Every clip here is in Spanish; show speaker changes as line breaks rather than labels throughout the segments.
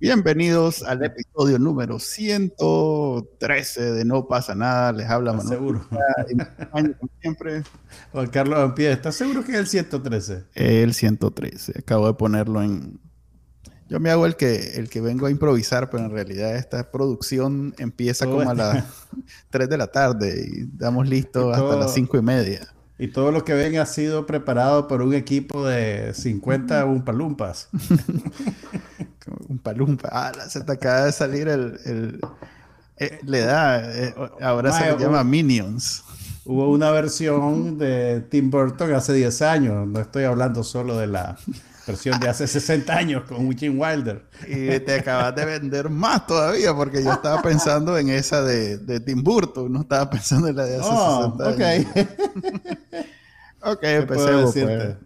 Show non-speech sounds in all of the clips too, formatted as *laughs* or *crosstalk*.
Bienvenidos al episodio número 113 de No pasa nada. Les habla Manuel.
Seguro.
Acompaña, como siempre.
Juan Carlos Ampie, ¿estás seguro que es el 113?
El 113. Acabo de ponerlo en. Yo me hago el que, el que vengo a improvisar, pero en realidad esta producción empieza
Todo
como a las *laughs* 3 de la tarde y damos listo *laughs* hasta las 5 y media.
Y todo lo que ven ha sido preparado por un equipo de 50 umpalumpas. *laughs*
Un palumpa. Ah, la- se te acaba de salir el. el- eh, le da. eh, ahora se le llama Minions.
Hubo una versión de Tim Burton hace 10 años. No estoy hablando solo de la versión de hace 60 años con Jim Wilder.
Y te acabas de vender más todavía, porque yo estaba pensando en esa de, de Tim Burton, no estaba pensando en la de hace
Oh,
60
ok.
años. *laughs* Ok,
¿Qué puedo
empecemos. Pues.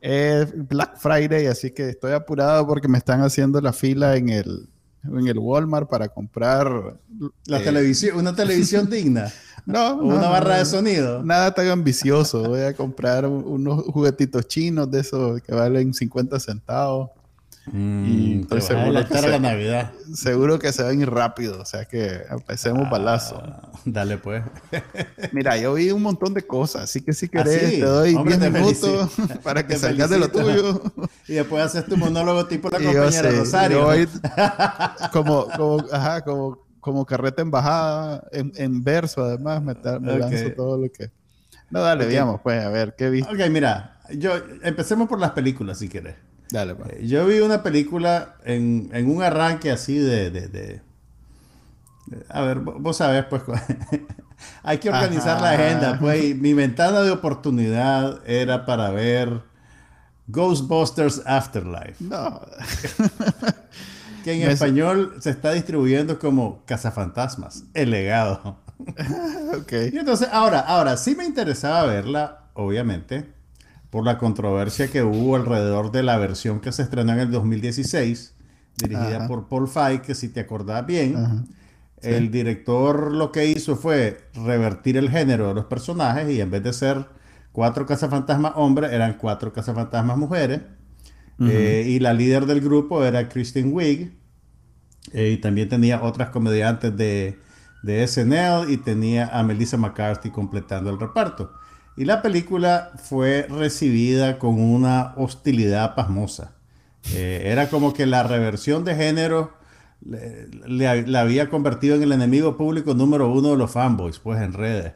Es Black Friday, así que estoy apurado porque me están haciendo la fila en el, en el Walmart para comprar.
La
eh,
televisión, una televisión *laughs* digna.
No,
una
no,
barra
no.
de sonido.
Nada tan ambicioso. Voy a comprar un- unos juguetitos chinos de esos que valen 50 centavos. Y
Mm, te
estoy
a
seguro que se-
la Navidad.
Seguro que se ven ir rápido, o sea que empecemos balazo.
Ah, dale pues.
Mira, yo vi un montón de cosas, así que si querés
Ah, sí?
te doy
Hombre,
10
te
minutos
felicito. *laughs*
para que
Te
salgas de lo tuyo.
Y después haces tu monólogo tipo la
Y yo
compañera
sé,
Rosario.
yo voy *laughs* como, como, ajá, como, como carreta en, en verso, además, me, me lanzo todo lo que... No, dale,
Ok.
digamos, pues, a ver, ¿qué viste?
Ok, mira, yo empecemos por las películas si quieres.
Dale, pues.
Eh, Yo vi una película en, en un arranque así de, de- A ver, vo- vos sabés, pues, *laughs* hay que organizar la
Ajá.
agenda, pues, y mi ventana de oportunidad era para ver Ghostbusters Afterlife,
No, *laughs*
que en español se está distribuyendo como Cazafantasmas, el legado. *laughs*
ok.
Y entonces, ahora, ahora, sí me interesaba verla, obviamente, por la controversia que hubo alrededor de la versión que se estrenó en el 2016, dirigida
Ajá.
por Paul Feig, que si te acordás bien,
Ajá.
el director lo que hizo fue revertir el género de los personajes y en vez de ser cuatro cazafantasmas hombres, eran cuatro cazafantasmas mujeres. Eh, y la líder del grupo era Kristen Wiig. Eh, y también tenía otras comediantes de, de SNL y tenía a Melissa McCarthy completando el reparto. Y la película fue recibida con una hostilidad pasmosa. Eh, era como que la reversión de género le, la había convertido en el enemigo público número uno de los fanboys, pues en redes.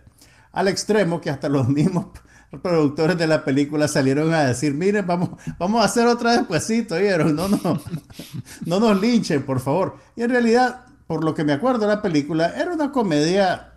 Al extremo que hasta los *laughs* mismos productores de la película salieron a decir, miren, vamos, vamos a hacer otra despuesito, ¿vieron? No, no, no nos linchen, por favor. Y en realidad, por lo que me acuerdo de la película, era una comedia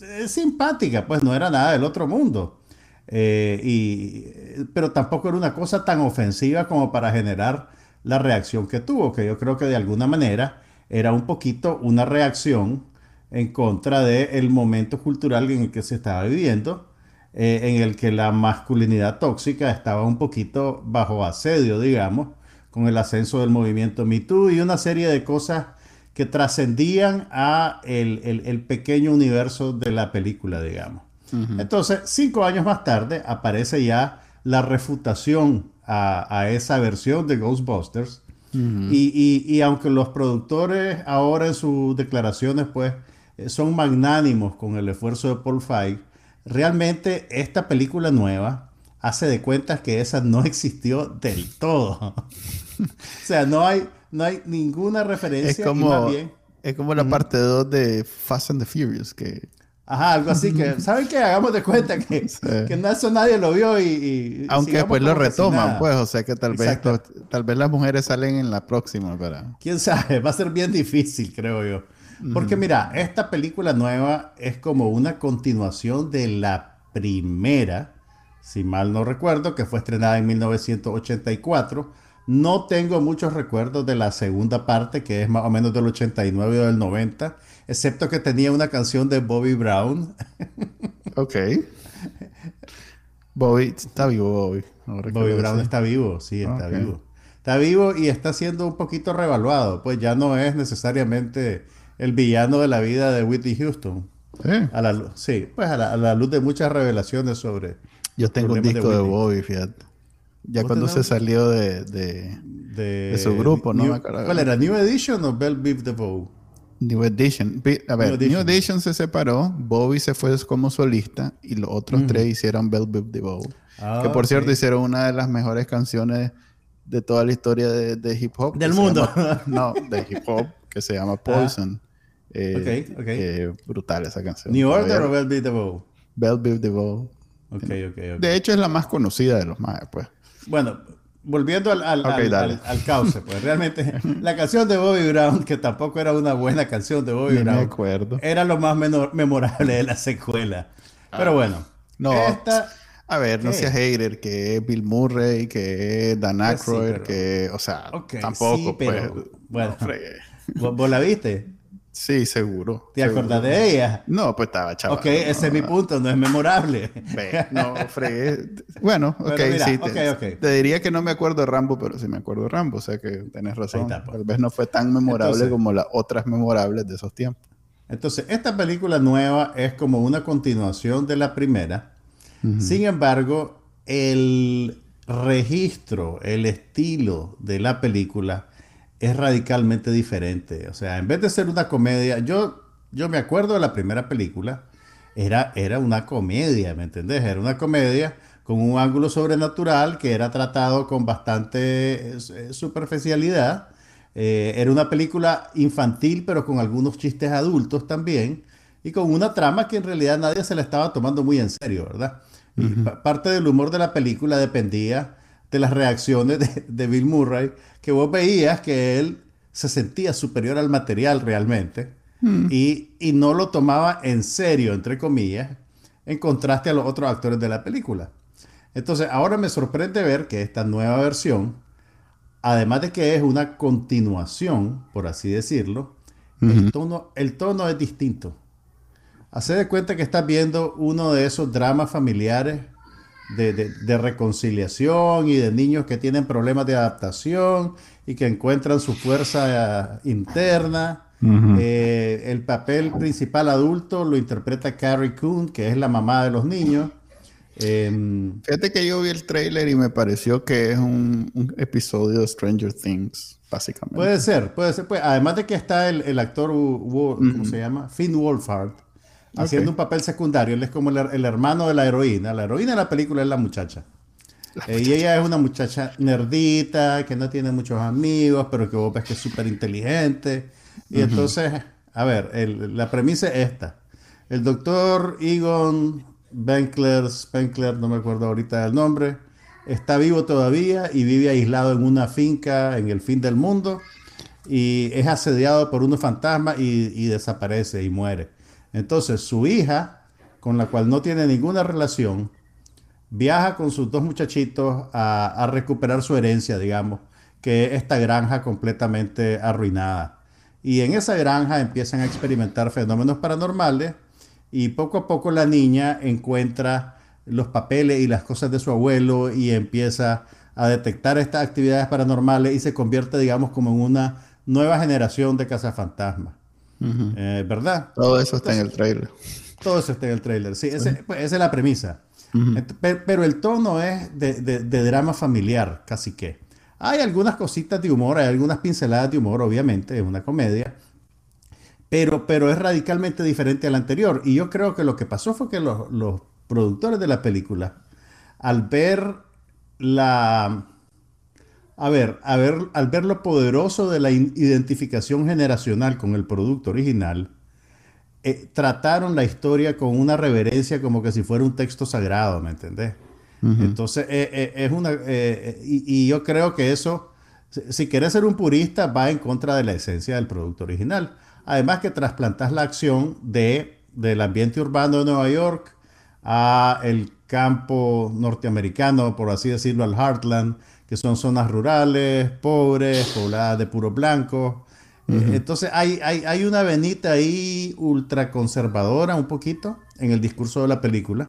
eh, simpática, pues no era nada del otro mundo. Eh, y, pero tampoco era una cosa tan ofensiva como para generar la reacción que tuvo, que yo creo que de alguna manera era un poquito una reacción en contra del momento cultural en el que se estaba viviendo, eh, en el que la masculinidad tóxica estaba un poquito bajo asedio, digamos, con el ascenso del movimiento Me Too y una serie de cosas que trascendían a el, el- el pequeño universo de la película, digamos. Entonces, cinco años más tarde, aparece ya la refutación a, a esa versión de Ghostbusters. y, y- y aunque los productores ahora en sus declaraciones, pues, eh, son magnánimos con el esfuerzo de Paul Feig, realmente esta película nueva hace de cuentas que esa no existió del todo. *laughs* o sea, no hay, no hay ninguna referencia.
Es
y
como,
más bien-
es como la parte 2 de Fast and the Furious, que
Ajá, algo así que, *laughs* ¿saben qué? Hagamos de cuenta que,
Sí.
que no, eso nadie lo vio y... y
aunque después lo
que sin
retoman, pues, o sea que tal vez, tal vez las mujeres salen en la próxima, para...
Quién sabe, va a ser bien difícil, creo yo. Porque mira, esta película nueva es como una continuación de la primera, si mal no recuerdo, que fue estrenada en 1984. No tengo muchos recuerdos de la segunda parte, que es más o menos del 89 o del 90, excepto que tenía una canción de Bobby Brown. *laughs*
Ok. Bobby, está vivo Bobby.
Bobby Brown está vivo, sí, está vivo. Está vivo y está siendo un poquito revaluado, pues ya no es necesariamente el villano de la vida de Whitney Houston. ¿Sí? A la, sí, pues a la, luz de muchas revelaciones sobre...
Yo tengo un disco de, Bobby, fíjate. Ya cuando se salió de, de, su grupo, ¿no?
¿Cuál era? ¿New Edition o Bell Beef DeVoe?
New Edition. A ver, New Edition. se separó, Bobby se fue como solista y los otros tres hicieron Bell Beef DeVoe. Ah, que por cierto hicieron una de las mejores canciones de toda la historia de, hip hop.
Del mundo. *laughs*
no, de hip hop, que se llama ah. Eh, ok, ok. brutal esa canción.
¿New Order o Bell Beef DeVoe?
Bell Beef DeVoe.
Ok, ok, ok.
De hecho, es la más conocida de los más, pues.
Bueno, volviendo al, al, al, cauce, pues realmente *laughs* la canción de Bobby Brown, que tampoco era una buena canción de Bobby Brown,
acuerdo.
era lo más memorable de la secuela. Pero bueno,
no. A ver, no seas hater, que Bill Murray, que Dan pues Aykroyd, que, o sea, tampoco, pues.
Bueno, ¿vos la viste?
Sí, seguro.
¿Te acordás de ella?
No, pues estaba chaval.
Ok, ese es mi punto, no es memorable. *laughs*
no, fregué. Bueno, ok, sí. Te, diría que no me acuerdo de Rambo, pero sí me acuerdo de Rambo, o sea que tenés razón. Pues. Tal vez no fue tan memorable como las otras memorables de esos tiempos.
Entonces, esta película nueva es como una continuación de la primera. Sin embargo, el registro, el estilo de la película es radicalmente diferente. O sea, en vez de ser una comedia, yo, yo me acuerdo de la primera película, era, era una comedia, ¿me entendés? Era una comedia con un ángulo sobrenatural que era tratado con bastante eh, superficialidad. Eh, era una película infantil, pero con algunos chistes adultos también, y con una trama que en realidad nadie se la estaba tomando muy en serio, ¿verdad? Y parte del humor de la película dependía de las reacciones de, Bill Murray, que vos veías que él se sentía superior al material realmente hmm. y, no lo tomaba en serio, entre comillas, en contraste a los otros actores de la película. Entonces, ahora me sorprende ver que esta nueva versión, además de que es una continuación, por así decirlo, el, tono, el tono es distinto. Hace de cuenta que estás viendo uno de esos dramas familiares de, reconciliación y de niños que tienen problemas de adaptación y que encuentran su fuerza eh, interna. Eh, el papel principal adulto lo interpreta Carrie Coon, que es la mamá de los niños.
Em, Fíjate que yo vi el trailer y me pareció que es un, episodio de Stranger Things, básicamente.
Puede ser, puede ser. Pues, además de que está el, actor, ¿cómo se llama? Finn Wolfhard haciendo un papel secundario. Él es como el, hermano de la heroína. La heroína de la película es la muchacha. Eh, y ella es una muchacha nerdita, que no tiene muchos amigos, pero que vos ves que es súper inteligente. Y entonces, a ver, la premisa es esta. El doctor Egon Benkler, Spenkler, no me acuerdo ahorita el nombre, está vivo todavía y vive aislado en una finca en el fin del mundo y es asediado por unos fantasmas y desaparece y muere. Entonces su hija, con la cual no tiene ninguna relación, viaja con sus dos muchachitos a, recuperar su herencia, digamos, que es esta granja completamente arruinada. Y en esa granja empiezan a experimentar fenómenos paranormales y poco a poco la niña encuentra los papeles y las cosas de su abuelo y empieza a detectar estas actividades paranormales y se convierte, digamos, como en una nueva generación de cazafantasmas. Eh, ¿Verdad?
Todo eso está en el trailer.
Todo eso está en el trailer, sí, pues, esa es la premisa. pero, el tono es de, drama familiar, casi que. Hay algunas cositas de humor, hay algunas pinceladas de humor, obviamente, es una comedia, pero, pero es radicalmente diferente al anterior. Y yo creo que lo que pasó fue que los, los productores de la película, al ver la a ver, al ver lo poderoso de la identificación generacional con el producto original, eh, trataron la historia con una reverencia como que si fuera un texto sagrado, ¿me entendés? Entonces, eh, eh, es una... Y, yo creo que eso, si, quieres ser un purista, va en contra de la esencia del producto original. Además que trasplantas la acción de, del ambiente urbano de Nueva York a el campo norteamericano, por así decirlo, al heartland, que son zonas rurales, pobres, pobladas de puro blanco. Eh, entonces hay, hay, una venita ahí ultraconservadora un poquito en el discurso de la película.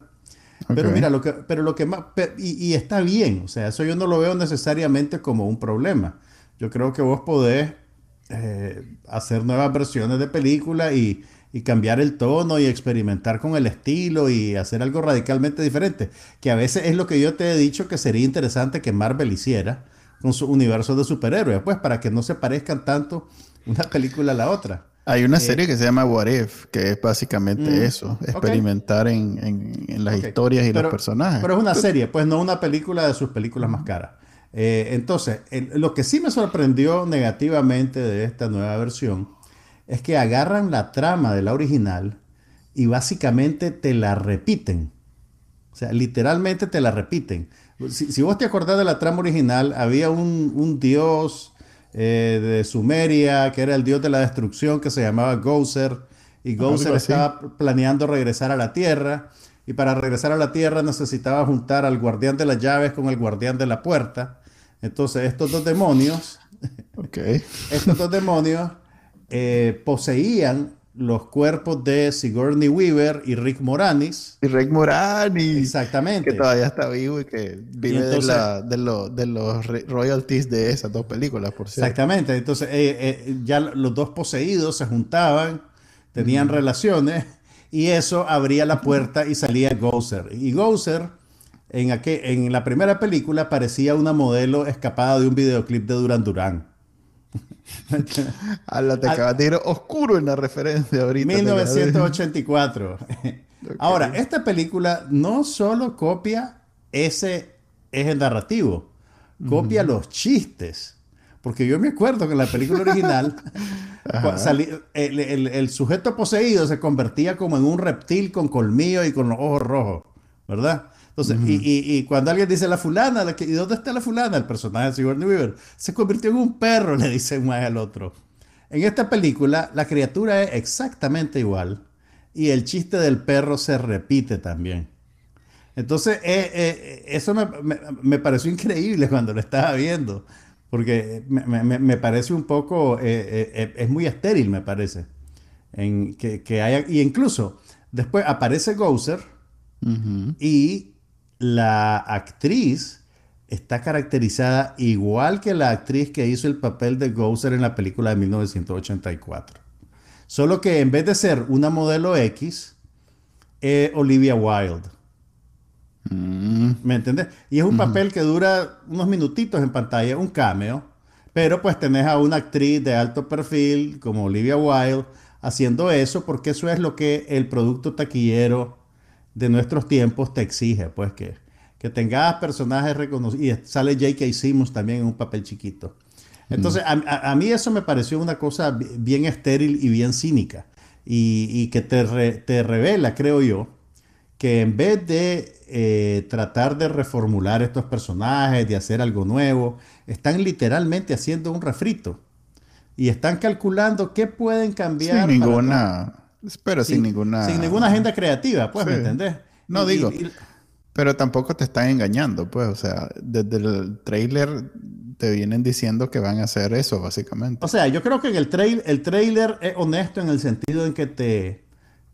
Pero mira, lo que, pero lo que más, y, está bien, o sea, eso yo no lo veo necesariamente como un problema. Yo creo que vos podés eh, hacer nuevas versiones de película y, y, cambiar el tono y experimentar con el estilo y hacer algo radicalmente diferente, que a veces es lo que yo te he dicho que sería interesante que Marvel hiciera con su universo de superhéroes, pues para que no se parezcan tanto una película a la otra.
Hay una eh, serie que se llama What If, que es básicamente mm, eso, experimentar en, las historias y los personajes.
Pero es una serie, pues no una película de sus películas más caras. Eh, entonces, lo que sí me sorprendió negativamente de esta nueva versión es que agarran la trama de la original y básicamente te la repiten. O sea, literalmente te la repiten. Si, vos te acordás de la trama original, había un, dios eh, de Sumeria que era el dios de la destrucción que se llamaba Gozer. Y Gozer estaba planeando regresar a la Tierra. Y para regresar a la Tierra necesitaba juntar al guardián de las llaves con el guardián de la puerta. Entonces estos dos demonios, estos dos demonios eh, poseían los cuerpos de Sigourney Weaver y Rick Moranis.
Y Rick Moranis.
Exactamente.
Que todavía está vivo y que vive de, los royalties de esas dos películas, por cierto.
Exactamente. Entonces eh, eh, ya los dos poseídos se juntaban, tenían relaciones y eso abría la puerta y salía Gozer. Y Gozer en, en la primera película parecía una modelo escapada de un videoclip de Duran Duran. *laughs*
A la te acabas de ir oscuro en la referencia ahorita.
1984. Ahora, esta película no solo copia ese eje narrativo, copia los chistes. Porque yo me acuerdo que en la película original *laughs* el, sujeto poseído se convertía como en un reptil con colmillos y con los ojos rojos, ¿verdad? Y, cuando alguien dice la fulana, ¿y dónde está la fulana? El personaje de Sigourney Weaver se convirtió en un perro, *laughs* le dice un al otro. En esta película, la criatura es exactamente igual y el chiste del perro se repite también. Entonces, eh, eh, eso me, pareció increíble *laughs* cuando lo estaba viendo, porque me, parece un poco, eh, es muy estéril, me parece. En que, haya, y incluso después aparece Gozer y la actriz está caracterizada igual que la actriz que hizo el papel de Gozer en la película de 1984. Solo que en vez de ser una modelo X, es Olivia Wilde. Mm. ¿Me entiendes? Y es un papel que dura unos minutitos en pantalla, un cameo. Pero pues tenés a una actriz de alto perfil como Olivia Wilde haciendo eso porque eso es lo que el producto taquillero de nuestros tiempos te exige, pues, que, que tengas personajes reconocidos. Y sale J.K. Simmons también en un papel chiquito. Entonces, a, mí eso me pareció una cosa bien estéril y bien cínica. Y, que te, te, revela, creo yo, que en vez de eh, tratar de reformular estos personajes, de hacer algo nuevo, están literalmente haciendo un refrito. Y están calculando qué pueden cambiar.
Sin ninguna pero sin, ninguna...
Sin ninguna agenda creativa, pues, ¿me entendés?
No digo, pero tampoco te están engañando, pues, o sea, desde el trailer te vienen diciendo que van a hacer eso, básicamente.
O sea, yo creo que el, trail, el trailer es honesto en el sentido en que te,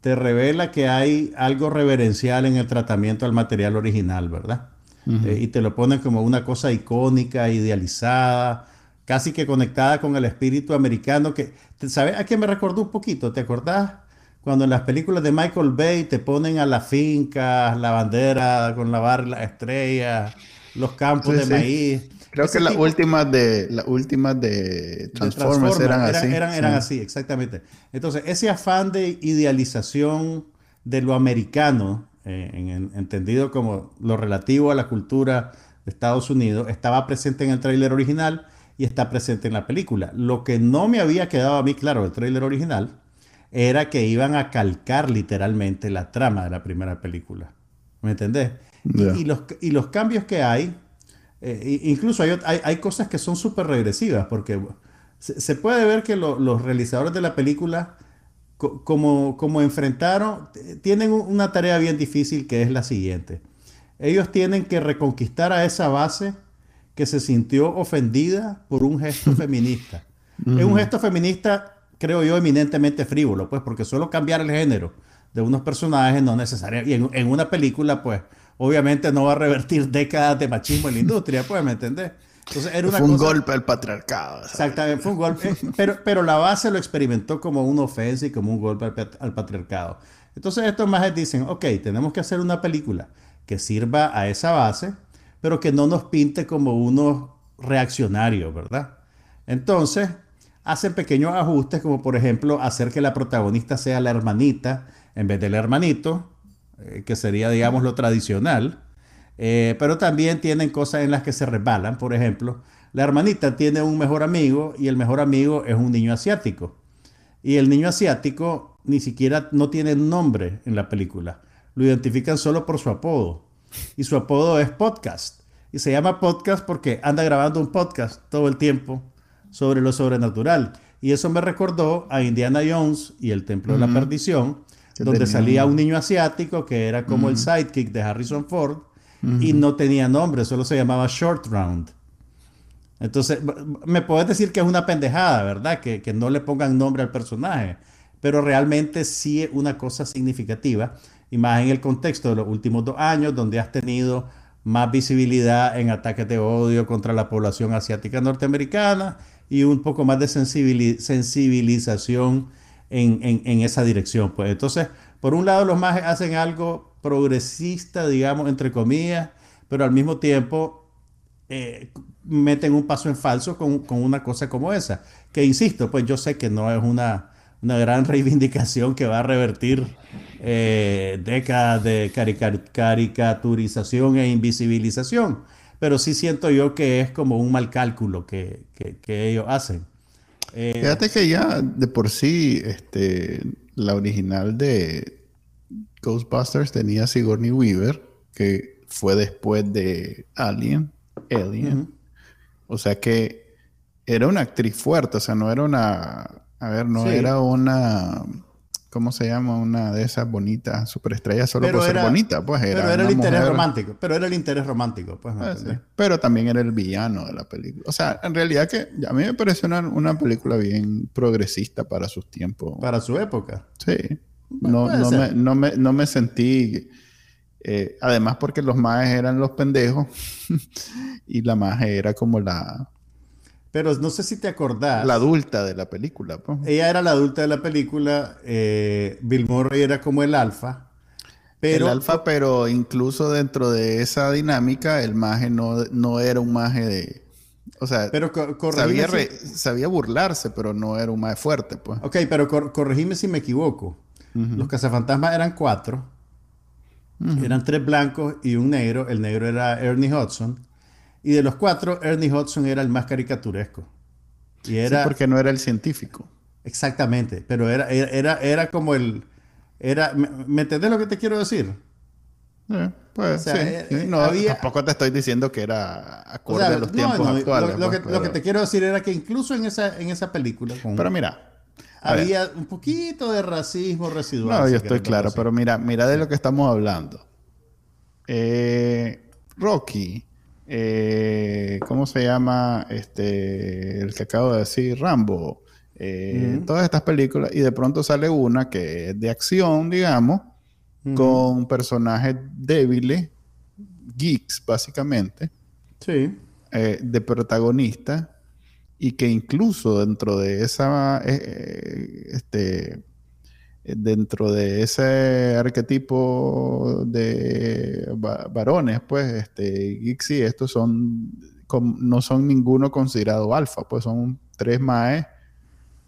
te revela que hay algo reverencial en el tratamiento del material original, ¿verdad? Eh, y te lo ponen como una cosa icónica, idealizada, casi que conectada con el espíritu americano, que, ¿sabes a qué me recordó un poquito? ¿Te acordás? Cuando en las películas de Michael Bay te ponen a las fincas, la bandera con la barra, la estrella, los campos de maíz.
Creo que las últimas de las últimas de Transformers, eran, así.
Eran, así, exactamente. Entonces, ese afán de idealización de lo americano, eh, entendido como lo relativo a la cultura de Estados Unidos, estaba presente en el tráiler original y está presente en la película. Lo que no me había quedado a mí claro del tráiler original era que iban a calcar literalmente la trama de la primera película. ¿Me entendés? Y, los, y los cambios que hay, eh, incluso hay, hay, cosas que son súper regresivas, porque se, puede ver que los realizadores de la película, como, como enfrentaron, tienen una tarea bien difícil que es la siguiente. Ellos tienen que reconquistar a esa base que se sintió ofendida por un gesto *laughs* feminista. Es un gesto feminista creo yo, eminentemente frívolo, pues, porque solo cambiar el género de unos personajes no es necesario. Y en, una película, pues, obviamente no va a revertir *laughs* décadas de machismo en la industria, pues, ¿me entendés?
Entonces, era una fue un golpe al patriarcado.
Exactamente, fue un golpe. Eh, *laughs* pero, pero la base lo experimentó como una ofensa y como un golpe al, patriarcado. Entonces estos más dicen, ok, tenemos que hacer una película que sirva a esa base, pero que no nos pinte como unos reaccionarios, ¿verdad? Entonces hacen pequeños ajustes, como por ejemplo hacer que la protagonista sea la hermanita en vez del hermanito, eh, que sería, digamos, lo tradicional. Eh, pero también tienen cosas en las que se resbalan. Por ejemplo, la hermanita tiene un mejor amigo y el mejor amigo es un niño asiático. Y el niño asiático ni siquiera no tiene nombre en la película. Lo identifican solo por su apodo. Y su apodo es podcast. Y se llama podcast porque anda grabando un podcast todo el tiempo sobre lo sobrenatural. Y eso me recordó a Indiana Jones y el Templo de la Perdición, donde salía un niño asiático que era como el sidekick de Harrison Ford y no tenía nombre, solo se llamaba Short Round. Entonces, me puedes decir que es una pendejada, ¿verdad? Que, que, no le pongan nombre al personaje, pero realmente sí es una cosa significativa, y más en el contexto de los últimos dos años, donde has tenido más visibilidad en ataques de odio contra la población asiática norteamericana y un poco más de sensibilización en, esa dirección. Pues entonces, por un lado, los más hacen algo progresista, digamos, entre comillas, pero al mismo tiempo eh, meten un paso en falso con, una cosa como esa. Que insisto, pues yo sé que no es una, una gran *laughs* reivindicación que va a revertir eh, décadas de caricaturización e invisibilización, pero sí siento yo que es como un mal cálculo que, que, ellos hacen.
Eh, Fíjate que ya de por sí este, la original de Ghostbusters tenía Sigourney Weaver, que fue después de Alien, Alien. O sea que era una actriz fuerte, o sea, no era una, a ver, no era una, ¿cómo se llama? Una de esas bonitas superestrellas solo por ser bonita, pues era.
Pero era el interés romántico, pero era el interés romántico, pues. Ah,
pero también era el villano de la película. O sea, en realidad que a mí me pareció una, una película bien progresista para sus tiempos.
Para su época.
Sí. No, no, me, no, me, no, me, sentí. Eh, además, porque los majes eran los pendejos *laughs* y la maje era como la.
Pero no sé si te acordás.
La adulta de la película.
Ella era la adulta de la película. Eh, Bill Murray era como el alfa.
Pero, el alfa, pero incluso dentro de esa dinámica, el maje no, no era un maje de. O sea,
pero
sabía, sabía, burlarse, pero no era un maje fuerte, pues.
Ok, pero corregime si me equivoco. Los cazafantasmas eran cuatro. Eran tres blancos y un negro. El negro era Ernie Hudson. Y de los cuatro, Ernie Hudson era el más caricaturesco.
Y era... Sí, porque no era el científico.
Exactamente. Pero era, era, era, como el... Era, ¿me, entendés lo que te quiero decir?
Eh, pues, sí, eh, No, tampoco te estoy diciendo que era acorde a los tiempos actuales.
Lo, que, lo, que, te quiero decir era que incluso en esa, en esa película...
pero mira,
había un poquito de racismo residual.
No, yo estoy claro, pero mira, mira de lo que estamos hablando. Eh, Rocky, eh, ¿cómo se llama? Este, el que acabo de decir, Rambo. Eh, todas estas películas, y de pronto sale una que es de acción, digamos, con personajes débiles, geeks, básicamente.
Sí.
de protagonista y que incluso dentro de esa, eh, eh, este, dentro de ese arquetipo de varones, pues, este, y estos son, no son ninguno considerado alfa, pues son tres maes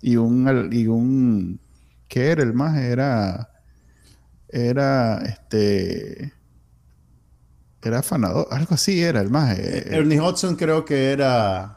y un, y un, ¿qué era el más? Era, era, este, era afanador, algo así era el más.
Eh, Ernie Hudson creo que era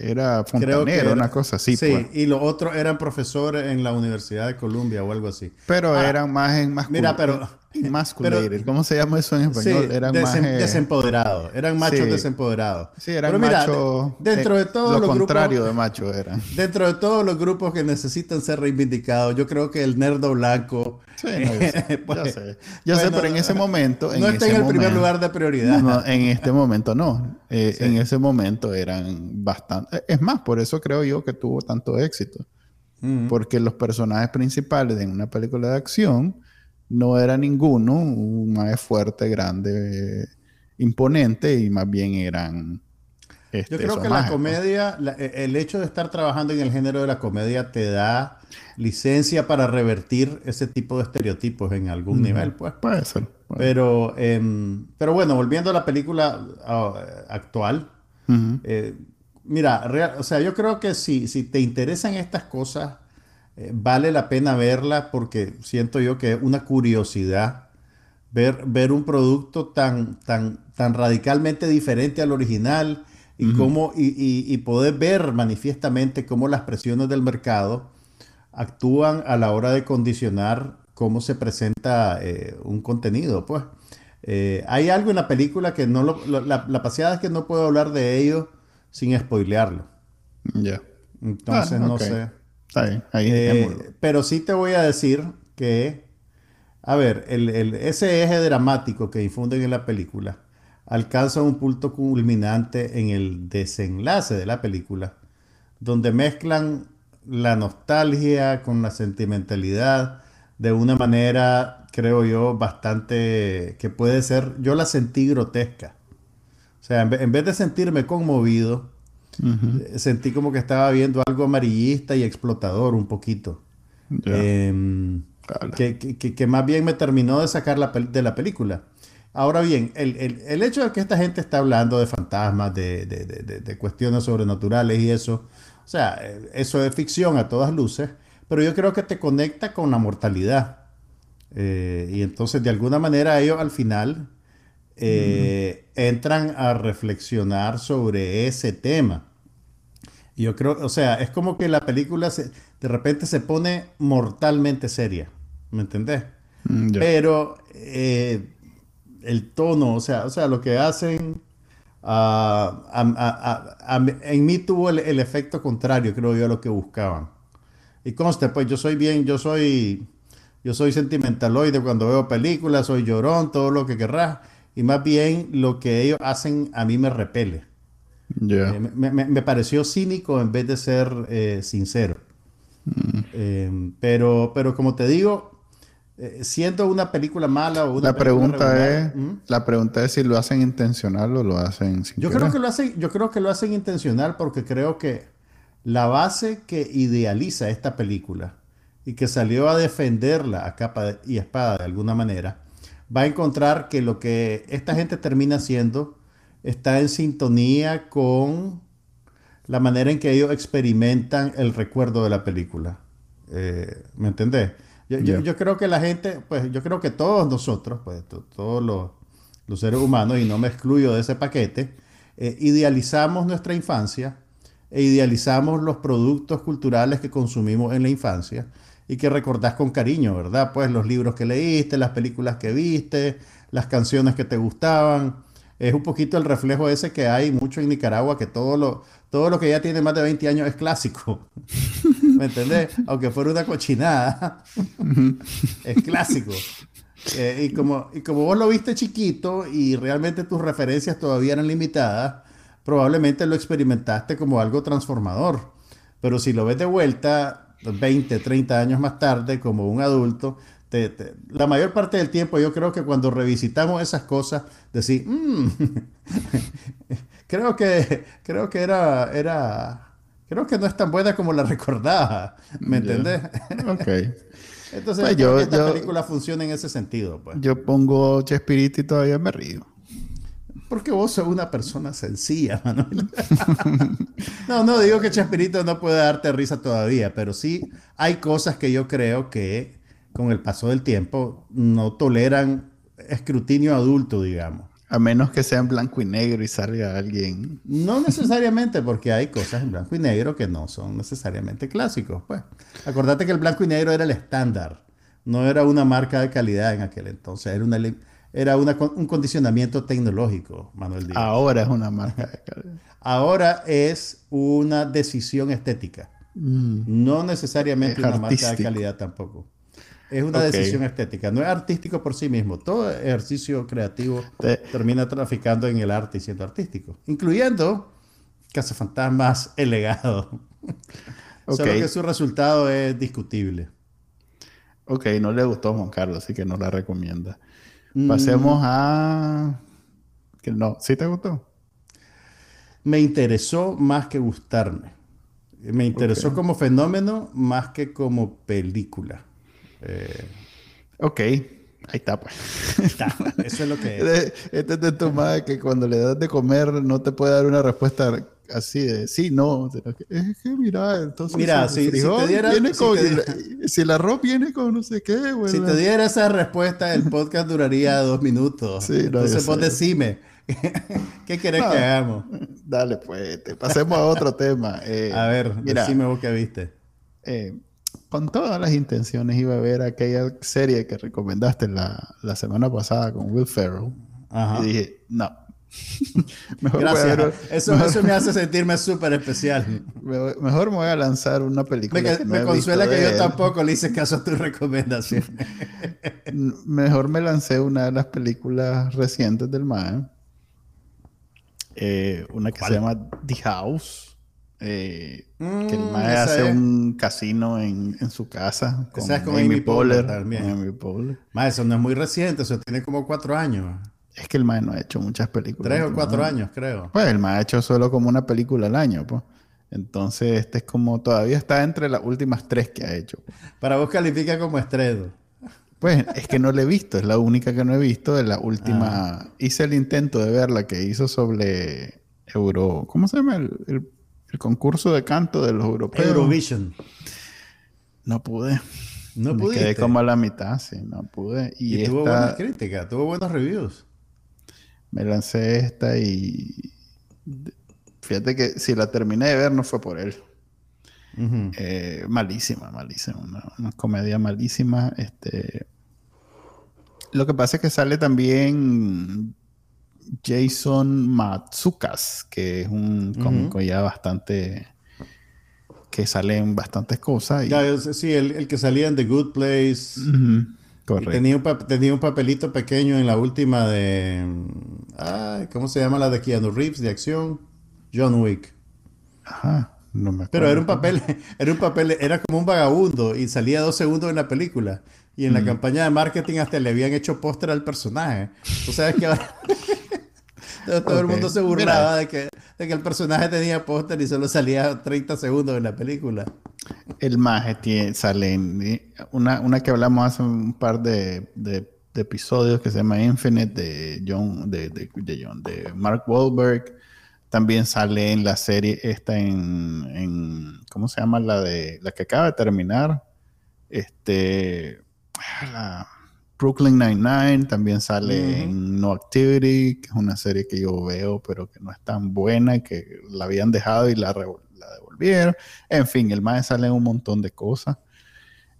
era fontanero, una cosa así.
Sí, pues. y los otros eran profesores en la Universidad de Columbia o algo así.
Pero ah, eran más en más
Mira, pero *laughs*
¿Cómo se llama eso en español?
Sí, eran más, eh, desempoderados. Eran machos desempoderados.
Sí, eran Pero mira, machos.
Dentro de todos
lo
los
contrario de macho eran. *laughs*
Dentro de todos los grupos que necesitan ser reivindicados, yo creo que el nerdo blanco.
Sí, *laughs* pues, yo sé. Yo sé, pero en ese momento.
no está en el primer lugar de prioridad.
en este momento no. Eh, en ese momento eran bastante. Es más, por eso creo yo que tuvo tanto éxito. Porque los personajes principales de una película de acción no era ninguno un más fuerte, grande, imponente, y más bien eran...
Este, Yo creo que la comedia, e, el hecho de estar trabajando en el género de la comedia te da licencia para revertir ese tipo de estereotipos en algún nivel, pues.
Puede ser.
Pero, em, pero bueno, volviendo a la película actual, eh, mira, o sea, yo creo que si, si te interesan estas cosas, eh, vale la pena verla porque siento yo que es una curiosidad ver, ver un producto tan, tan, tan radicalmente diferente al original y, cómo, y, poder ver manifiestamente cómo las presiones del mercado actúan a la hora de condicionar cómo se presenta eh, un contenido. Pues eh, hay algo en la película que no lo, la, la, paseada es que no puedo hablar de ello sin spoilearlo.
Ya.
Entonces ah, no sé.
Ahí,
eh, pero sí te voy a decir que, a ver, el, ese eje dramático que difunden en la película alcanza un punto culminante en el desenlace de la película, donde mezclan la nostalgia con la sentimentalidad de una manera, creo yo, bastante que puede ser, yo la sentí grotesca. O sea, en vez de sentirme conmovido, eh, sentí como que estaba viendo algo amarillista y explotador un poquito. Em, que, más bien me terminó de sacar la de la película. Ahora bien, el, hecho de que esta gente está hablando de fantasmas, de, cuestiones sobrenaturales y eso, o sea, eh, eso es ficción a todas luces, pero yo creo que te conecta con la mortalidad. Eh, y entonces, de alguna manera, ellos al final entran a reflexionar sobre ese tema yo creo, o sea, es como que la película se, de repente se pone mortalmente seria, ¿me entendés? Mm, Pero eh, el tono, o sea, o sea, lo que hacen, ah, en mí tuvo el, efecto contrario, creo yo, a lo que buscaban. Y conste, pues yo soy bien, yo soy, yo soy sentimentaloide cuando veo películas, soy llorón, todo lo que querrás. Y más bien lo que ellos hacen a mí me repele. Eh, me, pareció cínico en vez de ser eh, sincero. Mm. Eh, pero, pero como te digo, siendo una película mala o una
la pregunta es La pregunta es si lo hacen intencional o lo hacen sin
yo creo que lo hacen Yo creo que lo hacen intencional porque creo que la base que idealiza esta película y que salió a defenderla a capa y espada de alguna manera, va a encontrar que lo que esta gente termina haciendo está en sintonía con la manera en que ellos experimentan el recuerdo de la película. Eh, ¿Me entendés? Yo, creo que la gente, pues yo creo que todos nosotros, pues todos los, seres humanos, y no me excluyo de ese paquete, eh, idealizamos nuestra infancia e idealizamos los productos culturales que consumimos en la infancia y que recordás con cariño, ¿verdad? Pues los libros que leíste, las películas que viste, las canciones que te gustaban es un poquito el reflejo ese que hay mucho en Nicaragua, que todo lo, todo lo que ya tiene más de 20 años es clásico. *laughs* ¿Me entendés? Aunque fuera una cochinada, *laughs* es clásico. Eh, y, como, y como vos lo viste chiquito y realmente tus referencias todavía eran limitadas, probablemente lo experimentaste como algo transformador. Pero si lo ves de vuelta, 20, 30 años más tarde, como un adulto, la mayor parte del tiempo yo creo que cuando revisitamos esas cosas, decir, mm, *laughs* creo que, creo que era, era, creo que no es tan buena como la *laughs* recordaba, ¿me entendés?
Ok. *laughs*
Entonces, pues yo, esta película funciona en ese sentido. Pues.
Yo pongo Chespirito y todavía me río.
Porque vos sos una persona sencilla, Manuel. no, no digo que Chespirito no puede darte risa todavía, pero sí hay cosas que yo creo que con el paso del tiempo, no toleran escrutinio adulto, digamos.
A menos que sea en blanco y negro y salga alguien.
No necesariamente, porque hay cosas en blanco y negro que no son necesariamente clásicos. Pues, acordate que el blanco y negro era el estándar, no era una marca de calidad en aquel entonces, era, una, era un condicionamiento tecnológico, Manuel Díaz.
Ahora es una marca de calidad.
Ahora es una decisión estética, mm. no necesariamente una marca de calidad tampoco. Es una decisión estética, no es artístico por sí mismo. Todo ejercicio creativo termina traficando en el arte y siendo artístico, incluyendo Cazafantasmas *laughs* el legado. Solo que su resultado es discutible.
Ok, no le gustó a Juan Carlos, así que no la recomienda. Mm. Pasemos a... Que no, ¿sí te gustó?
Me interesó más que gustarme. Me interesó como fenómeno más que como película. Eh,
ok, ahí está pues. Está,
eso es lo que *laughs* es.
Este es de tu madre que cuando le das de comer no te puede dar una respuesta así de sí, no. Es que mira, entonces.
Mira, si, si, te diera,
viene con, si, el arroz viene con no sé qué,
bueno. Si te diera esa respuesta, el podcast duraría dos minutos. Sí, no, entonces vos decime. *laughs* ¿Qué querés que hagamos?
Dale, pues, te pasemos a otro *laughs* tema.
Eh, a ver, mira, decime vos qué viste.
Eh, con todas las intenciones iba a ver aquella serie que recomendaste la, la semana pasada con Will Ferrell. Y dije, no, *laughs*
Gracias. eso, eso me hace *laughs* sentirme súper especial.
Mejor me voy a lanzar una película.
Me, consuela que yo tampoco le hice caso a tu recomendación. *laughs*
mejor me lancé una de las películas recientes del MAE. Eh, una que se llama The House. Eh, que el mm, MAE hace un casino en, en, su casa.
Con, con Amy, Poehler, también. eso no es muy reciente, eso tiene como cuatro años.
Es que el Mae no ha hecho muchas películas.
Tres o cuatro años, creo.
Pues el Mae ha hecho solo como una película al año, pues. Entonces, este es como todavía está entre las últimas tres que ha hecho.
Para vos califica como estreno.
Pues es que no la he visto, es la única que no he visto. Es la última. Ah. Hice el intento de ver la que hizo sobre Euro. ¿Cómo se llama? El, concurso de canto de los europeos.
Eurovision.
No pude.
No pude.
Quedé como a la mitad, sí, no pude.
Y, tuvo buenas críticas, tuvo buenos reviews
me lancé esta y fíjate que si la terminé de ver no fue por él. Eh, malísima, malísima, una, comedia malísima. Este, lo que pasa es que sale también Jason Matsukas, que es un cómico ya bastante que sale en bastantes cosas.
sí, el, que salía en The Good Place. Tenía un, tenía un papelito pequeño en la última de. ¿Cómo se llama la de Keanu Reeves de acción? John Wick.
Ajá. No me
Pero era un papel, *laughs* era un papel, era como un vagabundo y salía dos segundos en la película. Y en la campaña de marketing hasta le habían hecho póster al personaje. Tú sabes que ahora *laughs* todo, el mundo se burlaba de que, de que el personaje tenía póster y solo salía 30 segundos en la película.
El maje tiene, sale en una, una que hablamos hace un par de, de, episodios que se llama Infinite de John, de, de, John, de Mark Wahlberg. También sale en la serie esta en, en, ¿cómo se llama? La de la que acaba de terminar. Este la, Brooklyn Nine-Nine también sale en No Activity, que es una serie que yo veo, pero que no es tan buena y que la habían dejado y la, devolvieron. En fin, el más sale en un montón de cosas.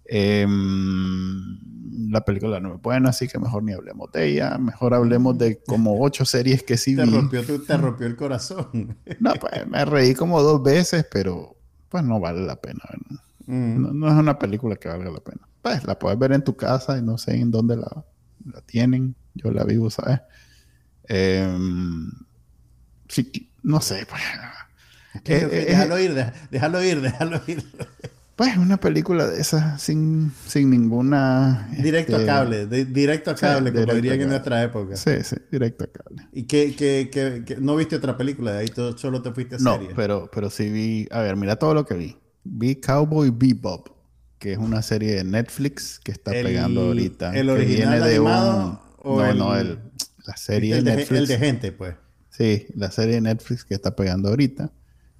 Em, la película no es buena, así que mejor ni hablemos de ella. Mejor hablemos de como *laughs* ocho series que sí
te Rompió, te rompió el corazón.
no, pues me reí como dos veces, pero pues no vale la pena. no es una película que valga la pena pues la puedes ver en tu casa y no sé en dónde la, tienen. Yo la vivo, ¿sabes? Em, sí, no sé, pues.
Eh, eh, déjalo ir, déjalo ir, déjalo ir.
Pues una película de esas sin, sin ninguna...
Directo a este, cable, directo a cable, como dirían en nuestra época.
Sí, sí, directo a cable.
¿Y qué, qué, qué, no viste otra película? De ahí solo te fuiste a
serie. No, pero, pero sí vi... A ver, mira todo lo que vi. Vi Cowboy Bebop que es una serie de Netflix que está pegando ahorita.
¿El original de animado
o no, no, el, la serie
el de, Netflix. El de gente, pues.
Sí, la serie de Netflix que está pegando ahorita.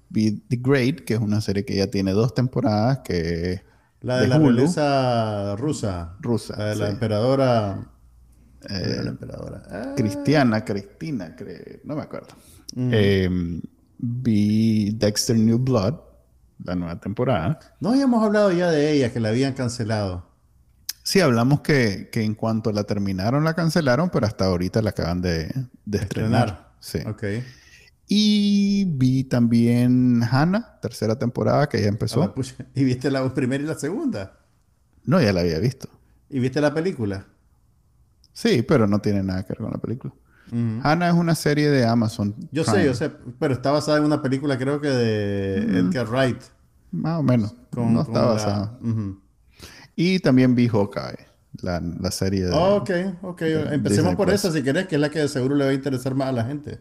Vi The Great, que es una serie que ya tiene dos temporadas, que
La de, la realeza rusa.
Rusa.
La de la emperadora... Eh, la
emperadora. Ah. Cristiana, Cristina, no me acuerdo. Eh, vi Dexter New Blood, la nueva temporada.
No habíamos hablado ya de ella, que la habían cancelado.
Sí, hablamos que, en cuanto la terminaron, la cancelaron, pero hasta ahorita la acaban de, estrenar. Sí.
Ok.
Y vi también Hannah, tercera temporada, que ya empezó. Ah, *laughs*
¿Y viste la primera y la segunda?
No, ya la había visto.
¿Y viste la película?
Sí, pero no tiene nada que ver con la película. Hannah es una serie de Amazon.
Yo sé, yo sé, pero está basada en una película, creo que de Edgar Wright.
Más o menos. no está basada. Y también vi Hawkeye, la, la serie de.
ok, ok. Empecemos por esa si querés, que es la que de seguro le va a interesar más a la gente.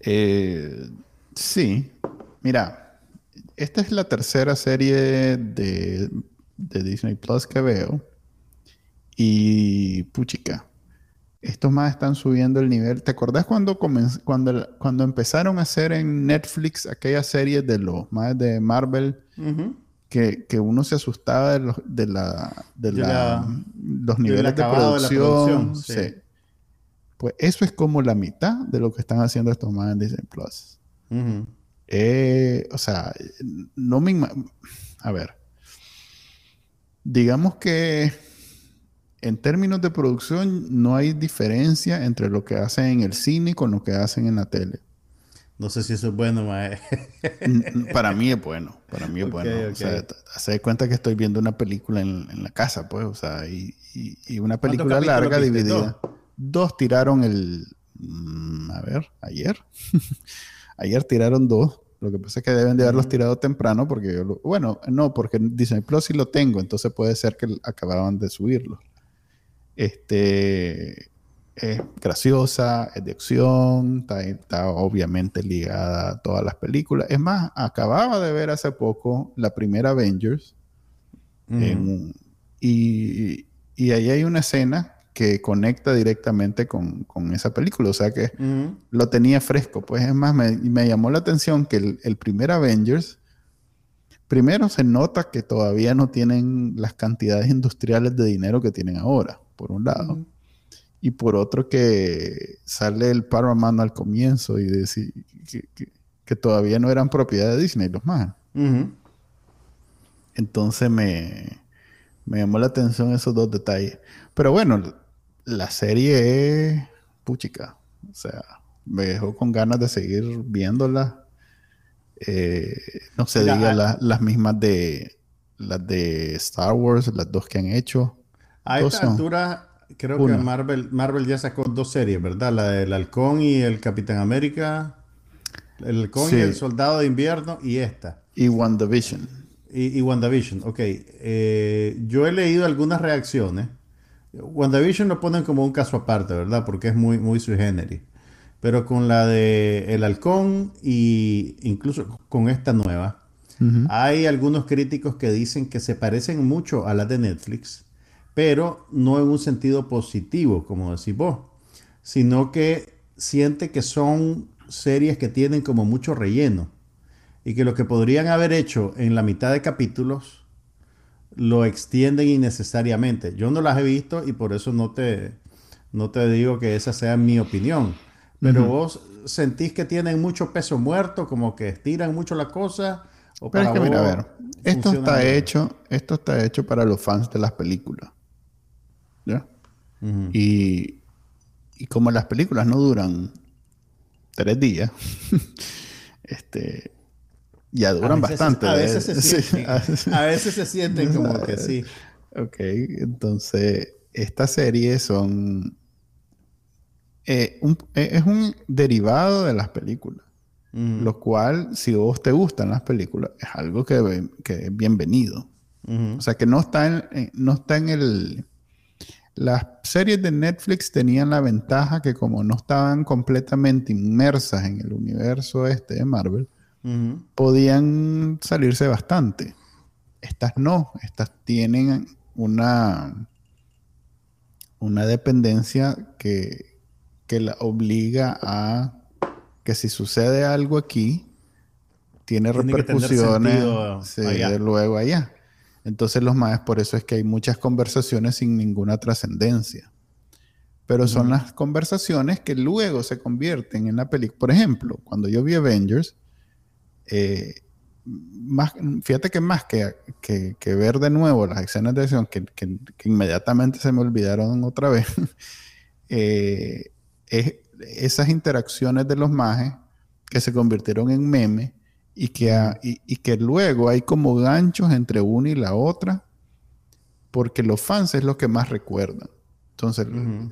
Eh, sí. Mira, esta es la tercera serie de, de Disney Plus que veo. Y puchica, estos más están subiendo el nivel. ¿Te acordás cuando, cuando, cuando empezaron a hacer en Netflix aquella serie de los más de Marvel? que, uno se asustaba de los, de la, de los niveles de, producción. sí. Pues eso es como la mitad de lo que están haciendo estos más en Disney Plus. Eh, o sea, no me... A ver. Digamos que en términos de producción no hay diferencia entre lo que hacen en el cine con lo que hacen en la tele.
No sé si eso es bueno, mae.
Para mí es bueno. Para mí es *laughs* bueno. O sea, hace cuenta que estoy viendo una película en, la casa, pues. O sea, y, una película larga dividida. Dos? tiraron el. Mm, a ver, ayer. *laughs* ayer tiraron dos. Lo que pasa es que deben de haberlos tirado temprano porque bueno, no, porque Disney Plus sí lo tengo, entonces puede ser que acababan de subirlo. Este, es graciosa, es de acción, está, obviamente ligada a todas las películas. Es más, acababa de ver hace poco la primera Avengers y, ahí hay una escena que conecta directamente con, esa película, o sea que lo tenía fresco. Pues es más, me, me llamó la atención que el, el, primer Avengers, primero se nota que todavía no tienen las cantidades industriales de dinero que tienen ahora, por un lado y por otro que sale el Paramount al comienzo y decir que, todavía no eran propiedad de Disney los más. Entonces me, me llamó la atención esos dos detalles. Pero bueno, la serie es puchica. O sea, me dejó con ganas de seguir viéndola. Eh, no se diga las mismas de las de Star Wars, las dos que han hecho.
A esta altura Creo que Marvel, Marvel ya sacó dos series, ¿verdad? La del Halcón y el Capitán América. El Halcón y el Soldado de Invierno y esta.
Y WandaVision.
Y, y WandaVision, ok. Eh, yo he leído algunas reacciones. WandaVision lo ponen como un caso aparte, ¿verdad? Porque es muy, muy sui generis. Pero con la de El Halcón y incluso con esta nueva, hay algunos críticos que dicen que se parecen mucho a las de Netflix pero no en un sentido positivo, como decís vos, sino que siente que son series que tienen como mucho relleno y que lo que podrían haber hecho en la mitad de capítulos lo extienden innecesariamente. Yo no las he visto y por eso no te, no te digo que esa sea mi opinión. Pero vos sentís que tienen mucho peso muerto, como que estiran mucho la cosa.
O Pero es que mira, a ver, esto está hecho, esto está hecho para los fans de las películas y, como las películas no duran tres días, *laughs* este, ya duran bastante.
A veces, se *laughs* sienten, a veces se sienten como *laughs* que sí.
Ok, entonces estas series son... Eh, eh, es un derivado de las películas. Lo cual, si vos te gustan las películas, es algo que, que es bienvenido. O sea, que no está en, no está en el las series de Netflix tenían la ventaja que como no estaban completamente inmersas en el universo este de Marvel, podían salirse bastante. Estas no, estas tienen una, una dependencia que, que la obliga a que si sucede algo aquí, tiene, repercusiones de luego allá. Entonces los más, por eso es que hay muchas conversaciones sin ninguna trascendencia. Pero son las conversaciones que luego se convierten en la película. Por ejemplo, cuando yo vi Avengers, eh, más, fíjate que más que, que, ver de nuevo las escenas de acción que, que, inmediatamente se me olvidaron otra vez, *laughs* eh, es esas interacciones de los mages que se convirtieron en memes y que, y, que luego hay como ganchos entre una y la otra, porque los fans es lo que más recuerdan. Entonces,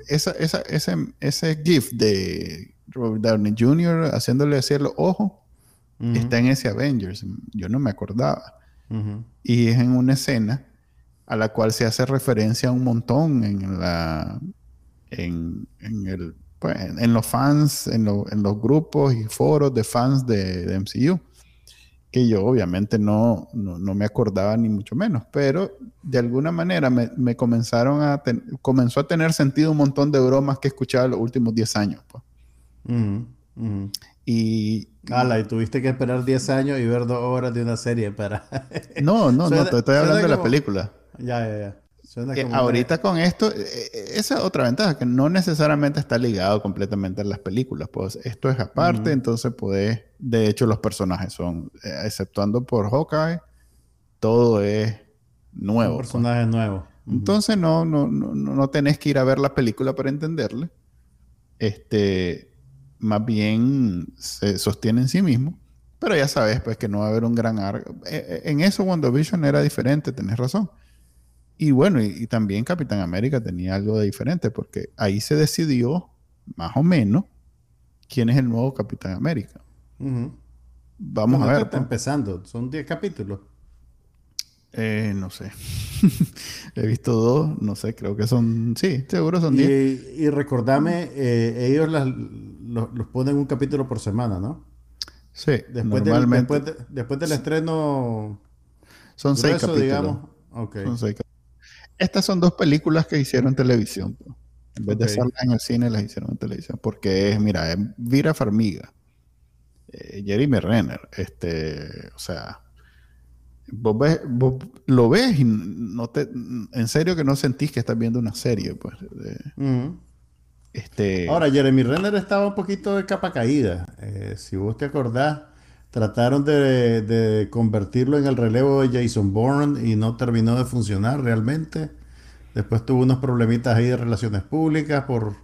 esa, esa, ese, ese GIF de Robert Downey Jr. haciéndole así los ojos está en ese Avengers. Yo no me acordaba. Y es en una escena a la cual se hace referencia un montón en la en, en el pues, en los fans, en, en, los grupos y foros de fans de, de MCU que yo obviamente no, no, me acordaba ni mucho menos, pero de alguna manera me, me comenzaron a comenzó a tener sentido un montón de bromas que he escuchado los últimos 10 años. Pues. Y...
Ala, y tuviste que esperar 10 años y ver dos horas de una serie para...
no, no, *laughs* no, te estoy hablando de la película.
Ya, ya, ya.
Eh, ahorita con esto, eh, eh, esa es otra ventaja, que no necesariamente está ligado completamente a las películas. Pues esto es aparte, entonces puedes, de hecho los personajes son, exceptuando por Hawkeye, todo es nuevo.
Pues. personaje nuevo.
Entonces no, no, no, no tenés que ir a ver la película para entenderle. Este, más bien se sostiene en sí mismo. Pero ya sabes, pues, que no va a haber un gran arco. En eso WandaVision era diferente, tenés razón. Y bueno, y, también Capitán América tenía algo de diferente, porque ahí se decidió, más o menos, quién es el nuevo Capitán América. Vamos a ver.
Está pues. empezando, son 10 capítulos.
Eh, no sé. *laughs* He visto dos, no sé, creo que son, sí, seguro son 10.
Y, y, recordame, eh, ellos los, ponen un capítulo por semana, ¿no?
Sí,
después normalmente. después, del estreno.
Son seis capítulos. Digamos.
Okay. Son seis capítulos.
Estas son dos películas que hicieron televisión. En vez de hacerlas en el cine, las hicieron en televisión. Porque es, mira, es Vira Farmiga, eh, Jeremy Renner, este, o sea, vos, ves, lo ves y no te, en serio que no sentís que estás viendo una serie, pues. este...
Ahora, Jeremy Renner estaba un poquito de capa caída. Eh, si vos te acordás, Trataron de, convertirlo en el relevo de Jason Bourne y no terminó de funcionar realmente. Después tuvo unos problemitas ahí de relaciones públicas por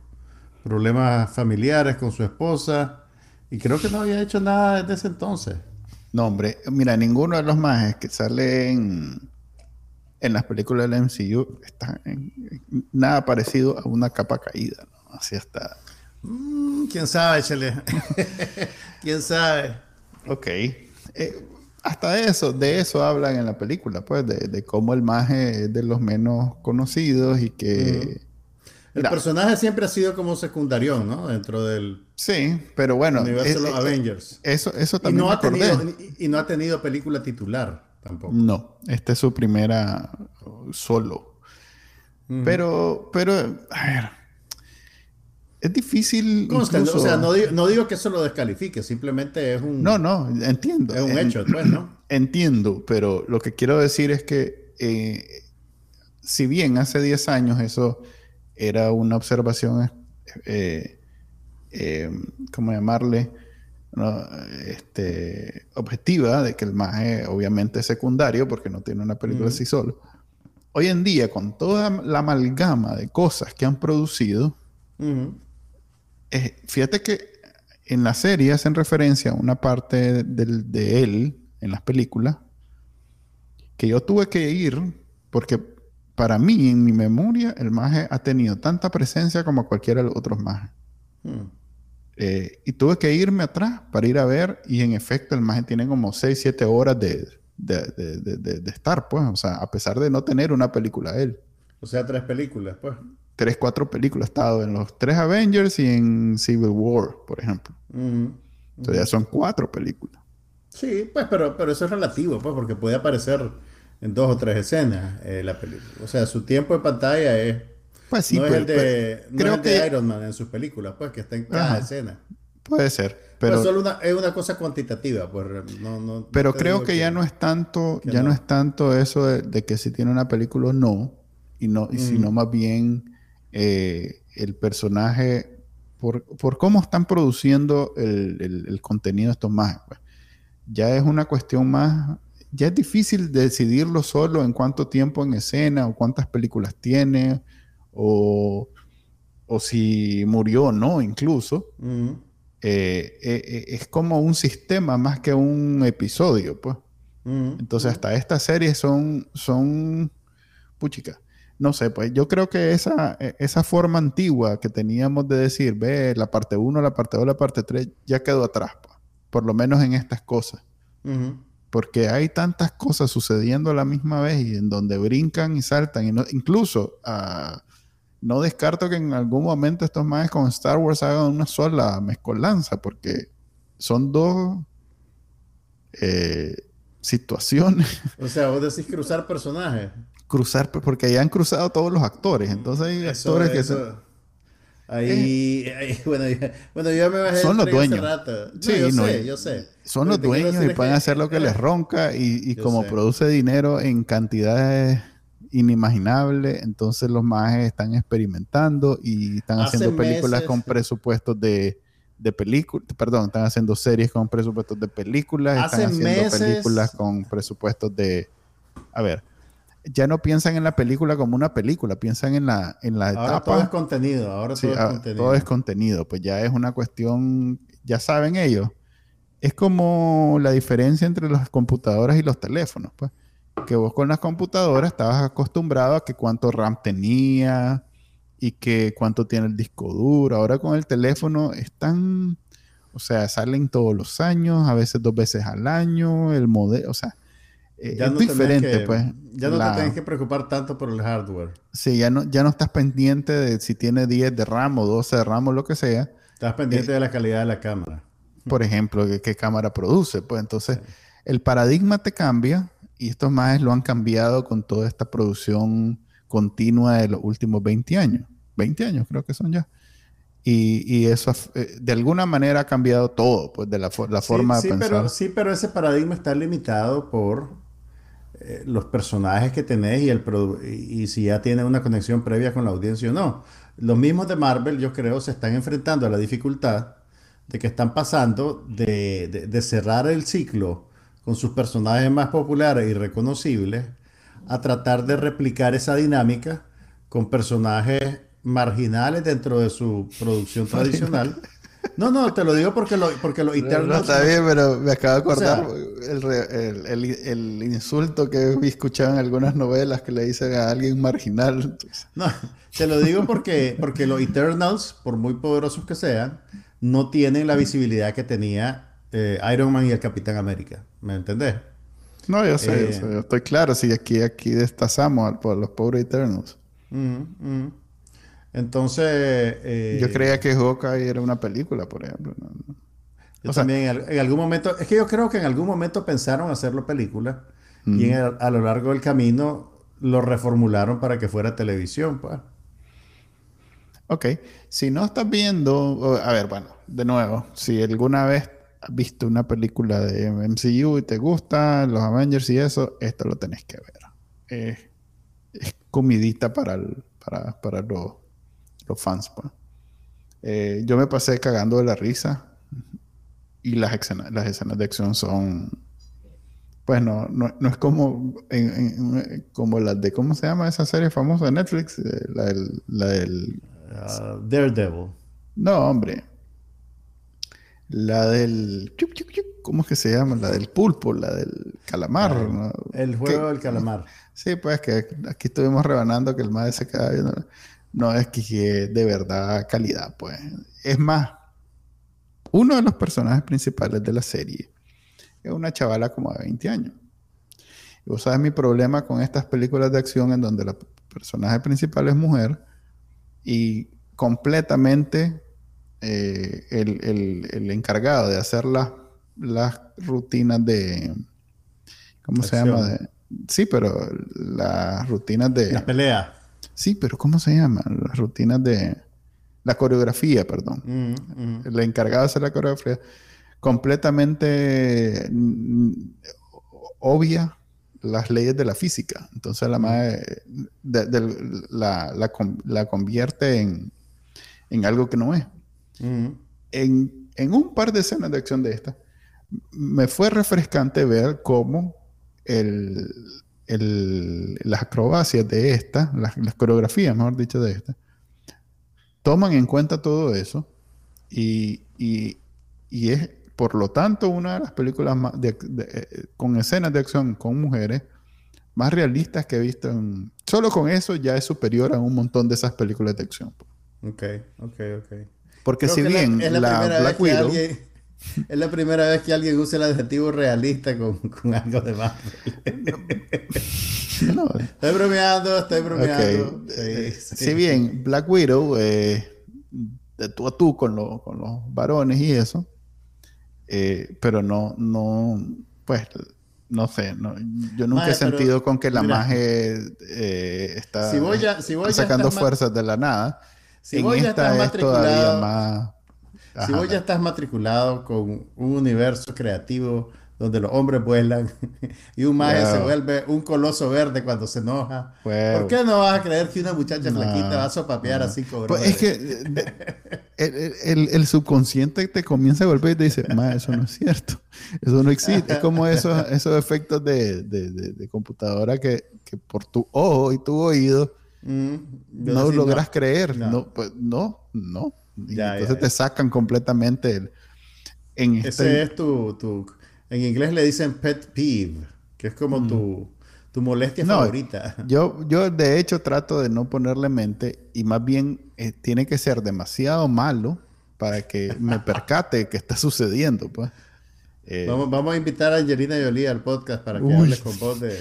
problemas familiares con su esposa. Y creo que no había hecho nada desde ese entonces.
No, hombre, mira, ninguno de los más que salen en las películas del MCU está en, nada parecido a una capa caída. ¿no? Así está.
Mm, ¿Quién sabe, Chele? *laughs* ¿Quién sabe?
Ok. Eh, hasta eso, de eso hablan en la película, pues, de, cómo el maje es de los menos conocidos y que...
El personaje siempre ha sido como secundario, ¿no? Dentro del...
Sí, pero bueno...
Universo de los Avengers.
Eso, eso también...
Y no, ha tenido, y no ha tenido película titular tampoco.
No, esta es su primera solo. Pero, pero, a ver, es difícil.
O sea, no digo, que eso lo descalifique, simplemente es un.
No, no, entiendo.
Es un hecho, pues, ¿no? *clears throat*
Entiendo, pero lo que quiero decir es que, eh, si bien hace 10 años eso era una observación, eh, eh, ¿cómo llamarle? este, objetiva de que el maje obviamente es secundario porque no tiene una película así solo. Hoy en día, con toda la amalgama de cosas que han producido, eh, fíjate que en la serie hacen referencia a una parte de él en las películas que yo tuve que ir porque para mí, en mi memoria, el maje ha tenido tanta presencia como cualquiera de los otros majes. Hmm. Eh, y tuve que irme atrás para ir a ver y en efecto el maje tiene como 6, 7 horas de, de, estar, pues, o sea, a pesar de no tener una película él.
O sea, tres películas, pues
tres, cuatro películas. Ha estado en los tres Avengers y en Civil War, por ejemplo. Entonces ya son cuatro películas.
Sí, pues, pero, pero eso es relativo, pues, porque puede aparecer en dos o tres escenas eh, la película. O sea, su tiempo de pantalla es. Pues sí, no es el de, creo que... Iron Man en sus películas, pues, que está en cada escena.
Puede ser. Pero
solo una, es una cosa cuantitativa, pues no, no,
Pero creo que, ya no es tanto, ya no. es tanto eso de, que si tiene una película o no, y no, y sino más bien eh, el personaje, por, cómo están produciendo el, contenido de estos más. Pues. Ya es una cuestión más, ya es difícil decidirlo solo en cuánto tiempo en escena o cuántas películas tiene o, si murió o no incluso. Eh, eh, es como un sistema más que un episodio, pues. Entonces, hasta estas series son, son, puchica, no sé, pues yo creo que esa, e, esa forma antigua que teníamos de decir, ve, la parte 1, la parte 2, la parte 3, ya quedó atrás, pues, por lo menos en estas cosas. porque hay tantas cosas sucediendo a la misma vez y en donde brincan y saltan. Y no, incluso uh, no descarto que en algún momento estos más con Star Wars hagan una sola mezcolanza, porque son dos eh, situaciones.
O sea, vos decís cruzar personajes.
Cruzar, porque ya han cruzado todos los actores. Entonces hay actores que
Ahí, eh, *laughs* bueno, bueno, yo me bajé
son los dueños.
sí, yo sé, yo sé.
Son los dueños y pueden hacer lo que les ronca y, y como produce dinero en cantidades inimaginables, entonces los mages están experimentando y están haciendo películas con presupuestos de, de películas, perdón, están haciendo series con presupuestos de películas, están haciendo películas con presupuestos de, a ver, ya no piensan en la película como una película, piensan en la, en la
ahora Todo es contenido, ahora todo es ah, contenido.
Todo es contenido, pues ya es una cuestión, ya saben ellos. Es como la diferencia entre las computadoras y los teléfonos, pues. Que vos con las computadoras estabas acostumbrado a que cuánto RAM tenía y que cuánto tiene el disco duro. Ahora con el teléfono están, o sea, salen todos los años, a veces dos veces al año, el modelo, o sea,
ya es no diferente, pues. Ya no te tienes que preocupar tanto por el hardware.
Sí, ya no, ya no estás pendiente de si tiene 10 de RAM o 12 de RAM o lo que sea.
Estás pendiente eh, de la calidad de la cámara.
Por ejemplo, qué, cámara produce. Pues entonces, el paradigma te cambia y estos más lo han cambiado con toda esta producción continua de los últimos 20 años. 20 años creo que son ya. Y, y, eso eh, de alguna manera ha cambiado todo, pues de la, la forma
de
pensar.
Pero, sí, pero ese paradigma está limitado por eh, los personajes que tenés y, el y si ya tiene una conexión previa con la audiencia o no. Los mismos de Marvel, yo creo, se están enfrentando a la dificultad de que están pasando de, de, cerrar el ciclo con sus personajes más populares y reconocibles a tratar de replicar esa dinámica con personajes marginales dentro de su producción tradicional no, no, te lo digo porque lo, porque lo
internos... No, está bien, pero me acabo de acordar el, insulto que he escuchado en algunas novelas que le dicen a alguien marginal.
No, te lo digo porque, porque los Eternals, por muy poderosos que sean, no tienen la visibilidad que tenía eh, Iron Man y el Capitán América. ¿Me entendés?
No, yo sé, yo eh, estoy claro. Si aquí, aquí destazamos por los pobres Eternals. Mm, mm.
Entonces... Eh,
yo creía que Hawkeye era una película, por ejemplo.
Yo también en, algún momento... Es que yo creo que en algún momento pensaron hacerlo película y a lo largo del camino lo reformularon para que fuera televisión, pues.
Ok. Si no estás viendo... A ver, bueno, de nuevo, si alguna vez has visto una película de MCU y te gusta, los Avengers y eso, esto lo tenés que ver. es comidita para, para, para los los fans. Pues. Eh, yo me pasé cagando de la risa y las escenas, las escenas de acción son, pues no, no, es como, como las de, ¿cómo se llama esa serie famosa de Netflix? Eh, la del... La del
uh, Daredevil.
No, hombre. La del... ¿Cómo es que se llama? La del pulpo, la del calamar.
El juego del calamar.
Sí, pues que aquí estuvimos rebanando que el madre se queda viendo. No es que de verdad calidad, pues. Es más, uno de los personajes principales de la serie es una chavala como de 20 años. Y vos sabes mi problema con estas películas de acción en donde la personaje principal es mujer y completamente eh, el, encargado de hacer las, las rutinas de... ¿Cómo se llama? sí, pero las rutinas de...
Las peleas.
Sí, pero ¿cómo se llama? Las rutinas de... La coreografía, perdón. Mm, mm. El encargado de hacer la coreografía. Completamente mm, obvia las leyes de la física. Entonces la madre la, convierte en, en, algo que no es. En, en, un par de escenas de acción de esta, me fue refrescante ver cómo el, las acrobacias de esta, las, coreografías, mejor dicho, de esta, toman en cuenta todo eso y, es, por lo tanto, una de las películas eh, con escenas de acción con mujeres más realistas que he visto. solo con eso ya es superior a un montón de esas películas de acción.
Ok, ok, ok.
Porque si bien la, Black Widow... *laughs*
Es la primera vez que alguien usa el adjetivo realista con, algo de más. *laughs* estoy bromeando, estoy bromeando.
Si bien Black Widow, eh, de tú a tú con, con los varones y eso, eh, pero no, no, pues, no sé, yo nunca he sentido con que la magia eh, está, sacando fuerzas de la nada.
Si en esta es todavía más si vos ya estás matriculado con un universo creativo donde los hombres vuelan *laughs* y un mago se vuelve un coloso verde cuando se enoja. ¿Por qué no vas a creer que una muchacha flaquita va a sopapear así como
pues Es que el, subconsciente te comienza a golpear y te dice, ma, eso no es cierto. Eso no existe. Es como esos, esos efectos de, computadora que, por tu ojo y tu oído mm, no logras creer. No. pues no, no entonces te sacan completamente
en Ese este es tu, En inglés le dicen pet peeve, que es como mm. tu, tu molestia favorita.
Yo, yo de hecho trato de no ponerle mente y más bien eh, tiene que ser demasiado malo para que me percate que está sucediendo, pues.
Eh, vamos, vamos, a invitar a Angelina Jolie al podcast para que hable con vos de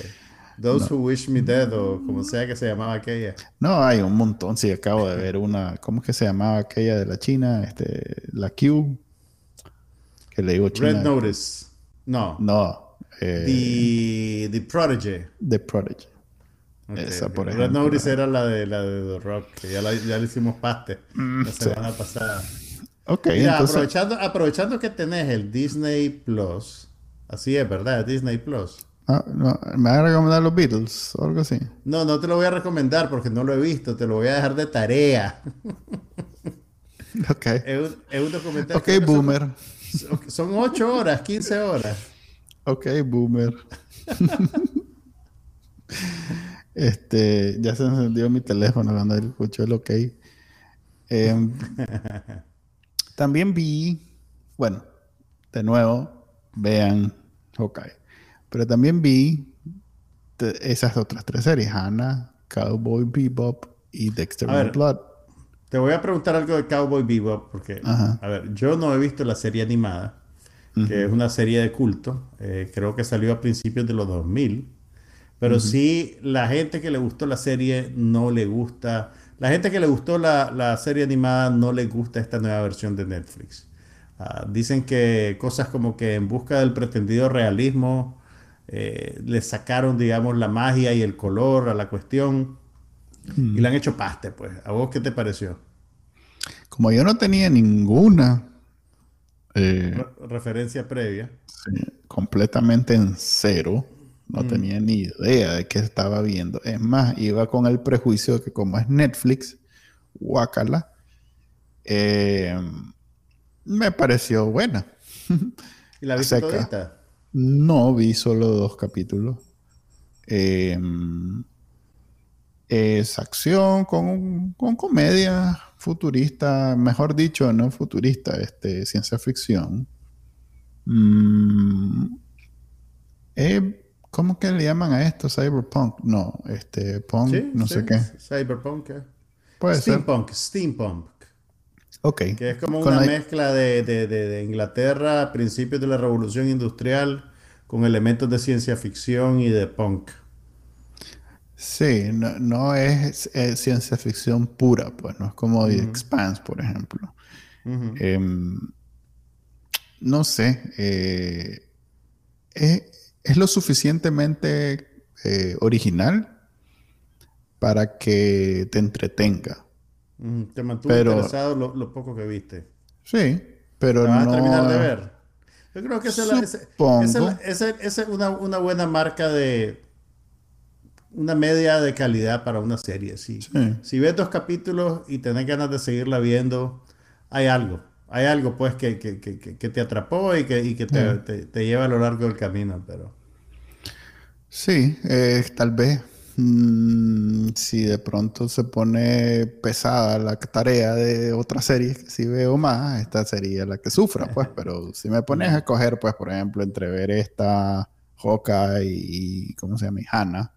Those Who Wish Me Dead o como sea que se llamaba aquella.
No, hay un montón. Sí, acabo de ver una. ¿Cómo es que se llamaba aquella de la China? Este, la Q. Que le digo
China. Red Notice. No.
No.
Eh, the, the Prodigy.
The Prodigy. Esa, por
ejemplo. Red Notice era la de, la de The Rock, que ya, la, ya le hicimos paste mm, la semana pasada.
Ok,
Mira, aprovechando, aprovechando que tenés el Disney Plus, así es, ¿verdad? Disney Plus.
Ah, ¿Me vas a recomendar los Beatles o algo así?
No, no te lo voy a recomendar porque no lo he visto. Te lo voy a dejar de tarea. *laughs*
ok.
Es un, documental.
Ok, boomer.
Son, 8 horas, 15 horas.
Ok, boomer. *laughs* este, ya se encendió mi teléfono cuando escuchó el ok. Em, *laughs* también vi, bueno, de nuevo, vean Ok. Pero también vi esas otras tres series, Hannah, Cowboy Bebop y Dexter Blood.
Te voy a preguntar algo de Cowboy Bebop porque, a ver, yo no he visto la serie animada, que es una serie de culto, eh, creo que salió a principios de los 2000, pero sí la gente que le gustó la serie no le gusta, la gente que le gustó la, serie animada no le gusta esta nueva versión de Netflix. Ah, dicen que cosas como que en busca del pretendido realismo, eh, le sacaron, digamos, la magia y el color a la cuestión y le han hecho paste, pues. ¿A vos qué te pareció?
Como yo no tenía ninguna
eh, referencia previa,
completamente en cero, no mm. tenía ni idea de qué estaba viendo. Es más, iba con el prejuicio de que como es Netflix, Wakala, eh, me pareció buena.
¿Y la viste?
No, vi solo dos capítulos. Em, es acción con, comedia futurista, mejor dicho, no futurista, este, ciencia ficción. Mm, eh, ¿Cómo que le llaman a esto? Cyberpunk. No, este, punk, no sé qué.
Cyberpunk. ¿qué?
Puede
steampunk, Steampunk.
Ok.
Que es como una mezcla de, de, Inglaterra a principios de la revolución industrial con elementos de ciencia ficción y de punk.
Sí, no, es, ciencia ficción pura, pues, no es como The Expanse, por ejemplo. Em, no sé, eh, es, lo suficientemente eh, original para que te entretenga.
Te mantuvo interesado lo, poco que viste.
Sí, pero
no... a terminar de ver? Yo creo que esa es, una, buena marca de... Una media de calidad para una serie. Si, si ves dos capítulos y tenés ganas de seguirla viendo, hay algo. Hay algo pues que, te atrapó y que, te, lleva a lo largo del camino. Pero...
Sí, eh, tal vez Mm, si de pronto se pone pesada la tarea de otra serie, si veo más, esta sería la que sufra, pues. Pero si me pones a escoger, pues, por ejemplo, entre ver esta Hoka y, ¿cómo se llama? Y Hannah,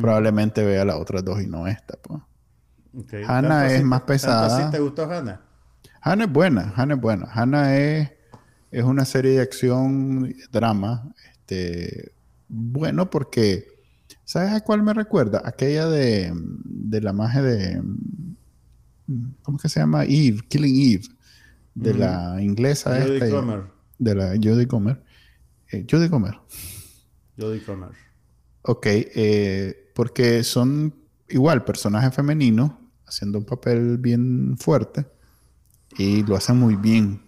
probablemente vea las otras dos y no esta, pues. Hannah es más pesada.
te gustó Hannah?
Hannah es buena, Hannah es buena. Hannah es es una serie de acción, drama, este, bueno porque, ¿sabes a cuál me recuerda? Aquella de, de la magia de, ¿cómo que se llama? Eve, Killing Eve, de la inglesa
Jodie
esta,
Comer.
de la Jodie Comer. Eh, Jodie Comer.
Jodie Comer.
Ok, eh, porque son igual personajes femeninos haciendo un papel bien fuerte y lo hacen muy bien.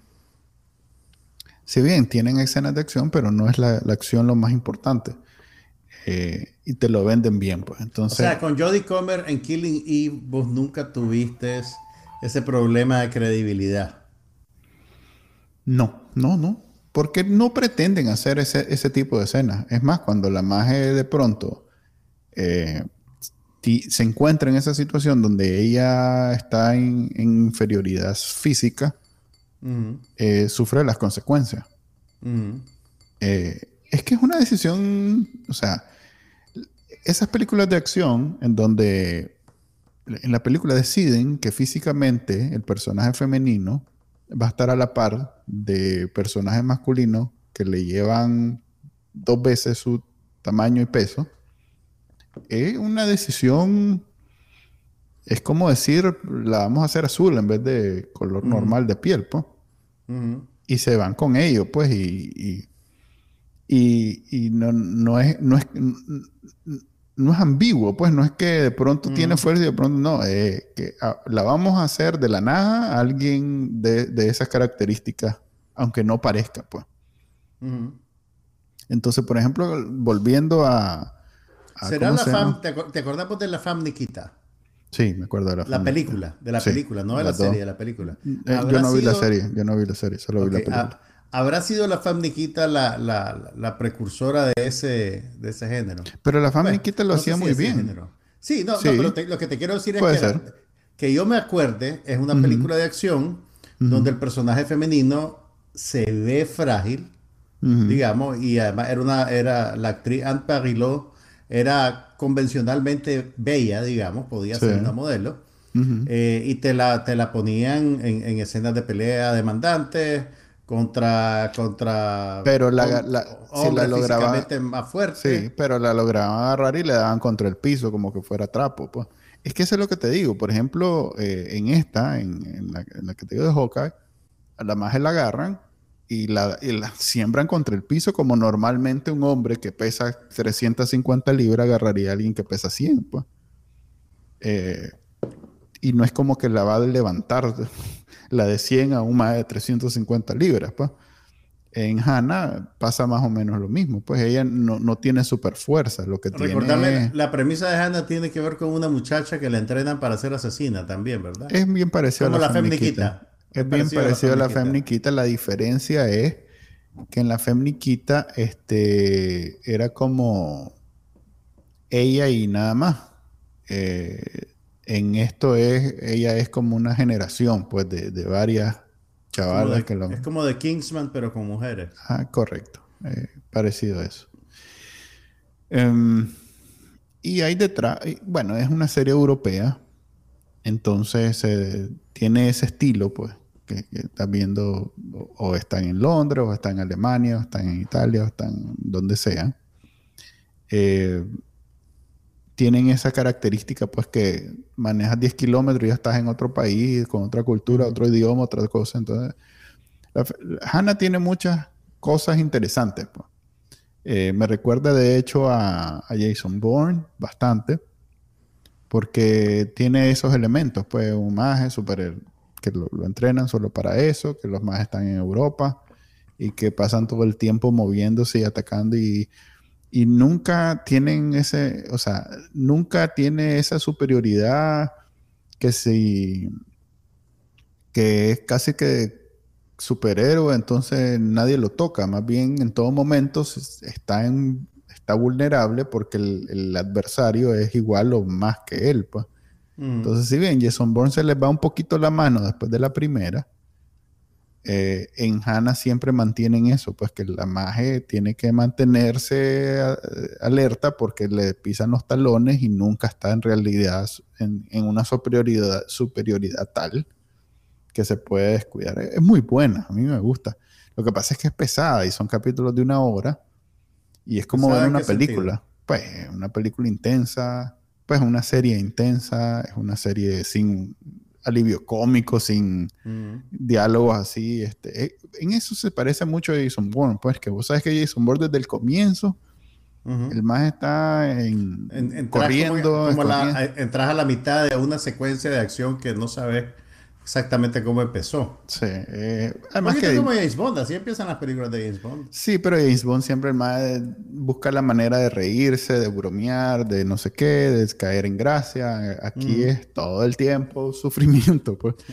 Si bien tienen escenas de acción, pero no es la, la acción lo más importante. Eh, y te lo venden bien, pues. Entonces,
O sea, con Jodie Comer en Killing Eve, vos nunca tuviste ese problema de credibilidad.
no, no, no. Porque no pretenden hacer ese, ese tipo de escenas. Es más, cuando la magia de pronto eh, se encuentra en esa situación donde ella está en, en inferioridad física, eh, sufre las consecuencias. Eh, es que es una decisión, o sea, esas películas de acción en donde en la película deciden que físicamente el personaje femenino va a estar a la par de personajes masculinos que le llevan dos veces su tamaño y peso. Es una decisión, es como decir, la vamos a hacer azul en vez de color normal de piel, pues y se van con ellos, pues, y, y, y- y no, no, es, no, es, no es ambiguo, pues, no es que de pronto tiene fuerza y de pronto no, es que ah, la vamos a hacer de la nada a alguien de, de esas características, aunque no parezca, pues. Entonces, por ejemplo, volviendo a... a
¿Será
¿cómo
la
se
fam, te, te acordamos de la fam Nikita?
Sí, me acuerdo de la,
La película, de la
Sí,
película, no de la serie, de la película.
Eh, yo
¿Habrá
no vi la serie, yo no vi la serie, solo vi la
Ok,
película.
ah, ¿Habrá sido la fam Nikita la, la, la precursora de ese, de ese género?
Pero la fam
Bueno,
Nikita lo
no
hacía
si
muy bien.
género. Sí, no, no, pero te- lo que te quiero decir es
Puede
que,
ser.
que yo me acuerde, es una película de acción donde el personaje femenino se ve frágil, digamos, y además era una, era la actriz Anne Parilot, era convencionalmente bella, digamos, podía
Sí.
ser una modelo, eh, y te la, te la ponían en, en escenas de pelea demandantes contra, contra
Pero la- la- si la lograba-
físicamente más fuertes.
Sí, pero la lograban agarrar y le daban contra el piso como que fuera trapo. Pues. Es que eso es lo que te digo. Por ejemplo, eh, en esta, en, en la, en la que te digo de Hawkeye, a la magia la agarran y la, y la *laughs* siembran contra el piso como normalmente un hombre que pesa 350 libras agarraría a alguien que pesa 100. Pues. Eh, y no es como que la va a levantar la de 100 a un más de 350 libras. Pues. En Hannah pasa más o menos lo mismo. Pues ella no, no tiene super fuerza. Lo que
Recordarme,
tiene
la premisa de Hannah tiene que ver con una muchacha que la entrenan para ser asesina también, ¿verdad?
es bien parecido
Como
a la,
la
Femniquita.
Femniquita.
Es bien
parecido a la. Femniquita.
La diferencia es que en la Femniquita este, era como ella y nada más. Eh, en esto es, ella es como una generación, pues, de, de varias chavalas
de-
que lo...
Es como de Kingsman, pero con mujeres.
Ah, correcto. Eh, parecido a eso. Em, y hay detrás, bueno, es una serie europea, entonces eh, tiene ese estilo, pues, que, que estás viendo, o, o están en Londres, o están en Alemania, o están en Italia, o están donde sea. Eh, tienen esa característica, pues, que manejas 10 kilómetros y ya estás en otro país, con otra cultura, otro idioma, otra cosa. Entonces, la Hannah tiene muchas cosas interesantes. pues. Eh, me recuerda de hecho a, a Jason Bourne bastante, porque tiene esos elementos, pues un maje super que lo, lo entrenan solo para eso, que los majes están en Europa y que pasan todo el tiempo moviéndose y atacando y, y nunca tienen ese, o sea, nunca tiene esa superioridad que si que es casi que superhéroe, entonces nadie lo toca. Más bien en todo momento está, en, está vulnerable porque el, el adversario es igual o más que él. Pues.
Ujú.
Entonces, si bien Jason Bourne se les va un poquito la mano después de la primera, eh, en Hannah siempre mantienen eso, pues que la maje tiene que mantenerse a- alerta porque le pisan los talones y nunca está en realidad en, en una superioridad, superioridad tal que se puede descuidar. Es muy buena, a mí me gusta. Lo que pasa es que es pesada y son capítulos de una hora y es como ver una película. Pues una película intensa, pues una serie intensa, es una serie sin alivio cómico, sin mm. diálogos así. Este, eh, en eso se parece mucho a Jason Bourne, pues que vos sabes que Jason Bourne desde el comienzo, el más está en, corriendo.
entras a la mitad de una secuencia de acción que no sabes exactamente cómo empezó.
Sí. Eh,
además que como James Bond, así empiezan las películas de James Bond.
Sí, pero James Bond siempre más busca la manera de reírse, de bromear, de no sé qué, de caer en gracia. Aquí es todo el tiempo *laughs* sufrimiento, pues. *laughs*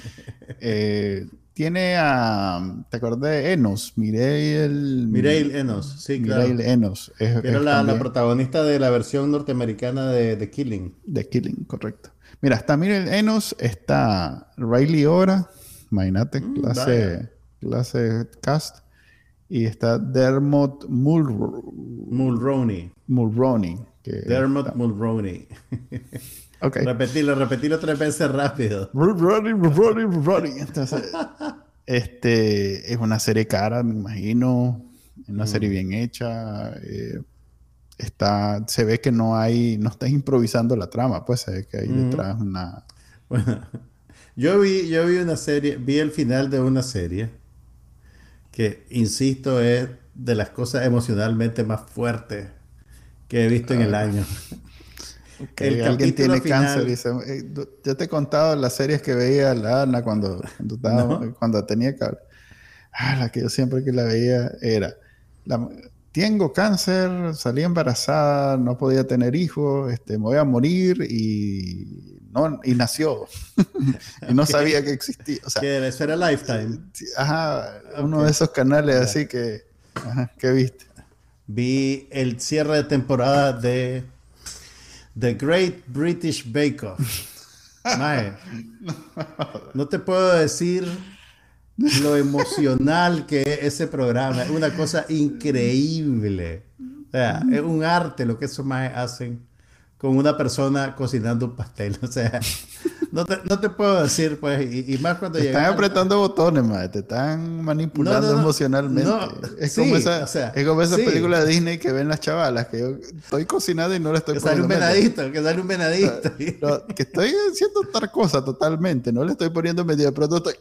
Eh, tiene a, ¿te acordás de Enos? Mireille...
Mireille Enos, sí, claro.
Mireille Enos.
Era la, protagonista de la versión norteamericana de The Killing.
The Killing, correcto. Mira, está Mireille Enos, está Riley Ora, imagínate, mm, clase, clase cast. Y está Dermot
Mulroney.
Mulroney.
Dermot Mulroney. *laughs*
Ok.
Repetirlo, repetirlo tres veces rápido.
Mulroney, Mulroney, Mulroney. Entonces, este es una serie cara, me imagino. Una serie mm. bien hecha. Eh, está, se ve que no hay, no estás improvisando la trama, pues se ve que hay detrás una... *laughs*
Bueno, yo vi, yo vi una serie, vi el final de una serie que, insisto, es de las cosas emocionalmente más fuertes que he visto en el ah. año. *laughs*
Que alguien tiene cáncer y eh, yo te he contado las series que veía la Ana cuando, cuando, *laughs* cuando tenía cable. Ah, la que yo siempre que la veía era la, tengo cáncer, salí embarazada, no podía tener hijos, este, me voy a morir y, no, y nació. *laughs* y no sabía que existía. O sea,
que eso era Lifetime.
Ajá, uno de esos canales así que, ajá, ¿qué viste?
Vi el cierre de temporada de The Great British Bake Off. *laughs* no te puedo decir lo emocional que es ese programa. Es una cosa increíble. O sea, es un arte lo que esos más hacen con una persona cocinando un pastel. *laughs* O sea, no te, no te puedo decir, pues, y, más cuando
te Están apretando botones, madre, te están manipulando emocionalmente. es, como esa, es como esa película de Disney que ven las chavalas, que yo estoy cocinando y no le estoy
que sale un venadito, que sale un venadito. *laughs*
que estoy haciendo otra cosa totalmente, no le estoy poniendo medio de pronto estoy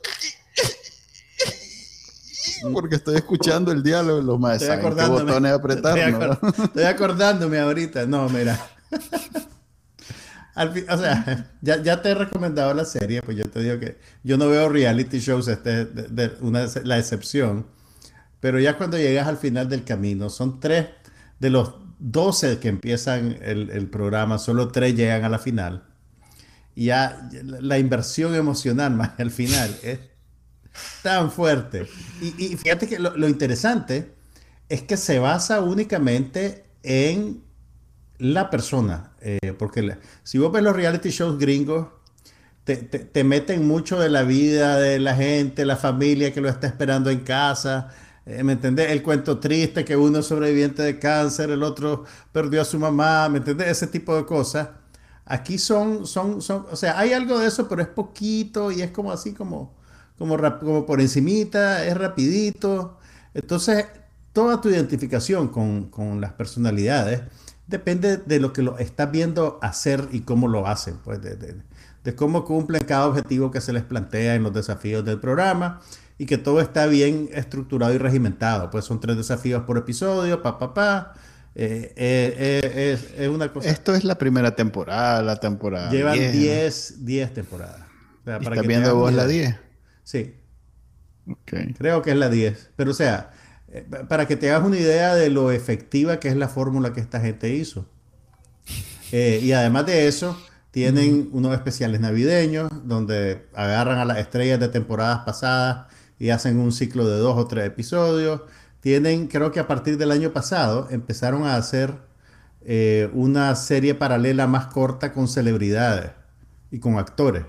porque estoy escuchando el diálogo los maestros. Estoy qué botones apretar.
Estoy, acordándome ahorita. No, mira. o sea, ya, te he recomendado la serie, pues yo te digo que yo no veo reality shows, este, de, una, la excepción. Pero ya cuando llegas al final del camino, son tres de los 12 que empiezan el, el programa, solo tres llegan a la final. Y ya la inversión emocional más al final es tan fuerte. Y, fíjate que lo, interesante es que se basa únicamente en la persona. Eh, porque si vos ves los reality shows gringos, te, meten mucho de la vida de la gente, la familia que lo está esperando en casa. Eh, ¿Me entendés? El cuento triste que uno es sobreviviente de cáncer, el otro perdió a su mamá, ¿me entendés? Ese tipo de cosas. Aquí son, son, son, o sea, hay algo de eso, pero es poquito y es como así como, como, como por encimita, es rapidito. Entonces, toda tu identificación con, con, las personalidades depende de lo que lo estás viendo hacer y cómo lo hacen, pues de, de, de, cómo cumplen cada objetivo que se les plantea en los desafíos del programa y que todo está bien estructurado y regimentado. Pues son tres desafíos por episodio, pa, pa, pa. Eh, eh, eh, es una cosa.
Esto es la primera temporada, la temporada.
Llevan 10 temporadas.
¿Estás viendo vos la 10?
Sí. Creo que es la 10. Pero o sea, eh, para que te hagas una idea de lo efectiva que es la fórmula que esta gente hizo. Eh, y además de eso, tienen unos especiales navideños donde agarran a las estrellas de temporadas pasadas y hacen un ciclo de dos o tres episodios. Tienen, creo que a partir del año pasado, empezaron a hacer eh, una serie paralela más corta con celebridades y con actores.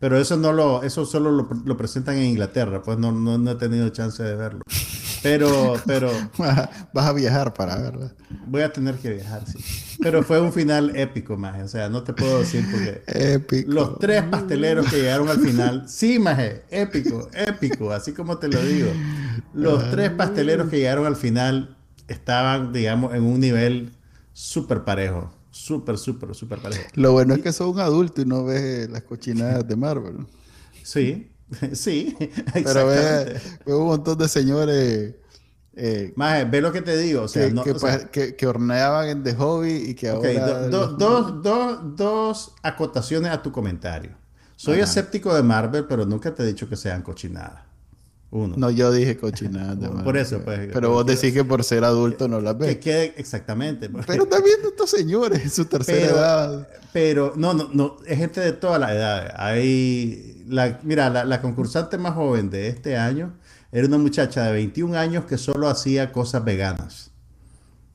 Pero eso no lo, eso solo lo, presentan en Inglaterra, pues no, no, he tenido chance de verlo. Pero, *laughs* pero. *laughs*
Vas a viajar para verla.
Voy a tener que viajar, sí. Pero fue un final épico, maje. O sea, no te puedo decir porque.
Épico.
Los tres pasteleros que llegaron al final. *laughs* Sí, maje. Épico, épico. Así como te lo digo. Los tres pasteleros que llegaron al final estaban, digamos, en un nivel súper parejo. Súper, súper, súper parejo.
Lo bueno es que sos un adulto y no ves las cochinadas de Marvel.
Sí, *laughs* sí.
Pero ve, un montón de señores.
Eh, Más, ve lo que te digo. O sea,
que, que, horneaban en The Hobby y que ahora.
dos, dos acotaciones a tu comentario. Soy escéptico de Marvel, pero nunca te he dicho que sean cochinadas.
Uno. No, yo dije cochinada. *laughs*
por eso, pues.
Pero vos decís que por ser adulto no las ves.
Que exactamente.
Pero también estos señores en su tercera edad.
Pero, no, no, no, es gente de toda la edad. Hay, la, mira, la, concursante más joven de este año era una muchacha de 21 años que solo hacía cosas veganas,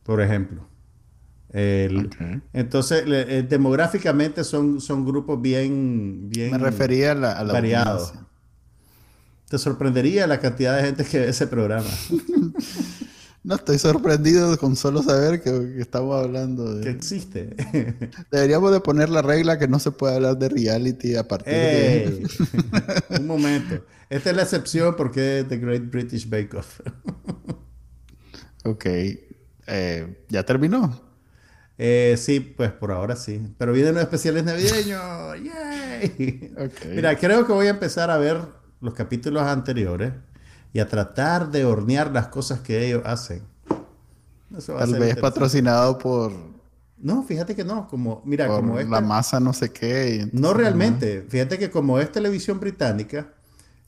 por ejemplo. Entonces, demográficamente son, son grupos bien, bien
Me refería a la,
variados. Te sorprendería la cantidad de gente que ve ese programa. *laughs*
no, estoy sorprendido con solo saber que, estamos hablando de...
Que existe. *laughs*
Deberíamos de poner la regla que no se puede hablar de reality a partir de... *laughs*
Un momento. Esta es la excepción porque es The Great British Bake Off.
ok. Eh, ¿Ya terminó?
Eh, sí, pues por ahora sí. Pero vienen los especiales navideños. ¡Yay! Mira, creo que voy a empezar a ver los capítulos anteriores y a tratar de hornear las cosas que ellos hacen.
Tal vez patrocinado por...
No, fíjate que no, como, mira, como
la masa no sé qué.
no realmente, fíjate que como es televisión británica,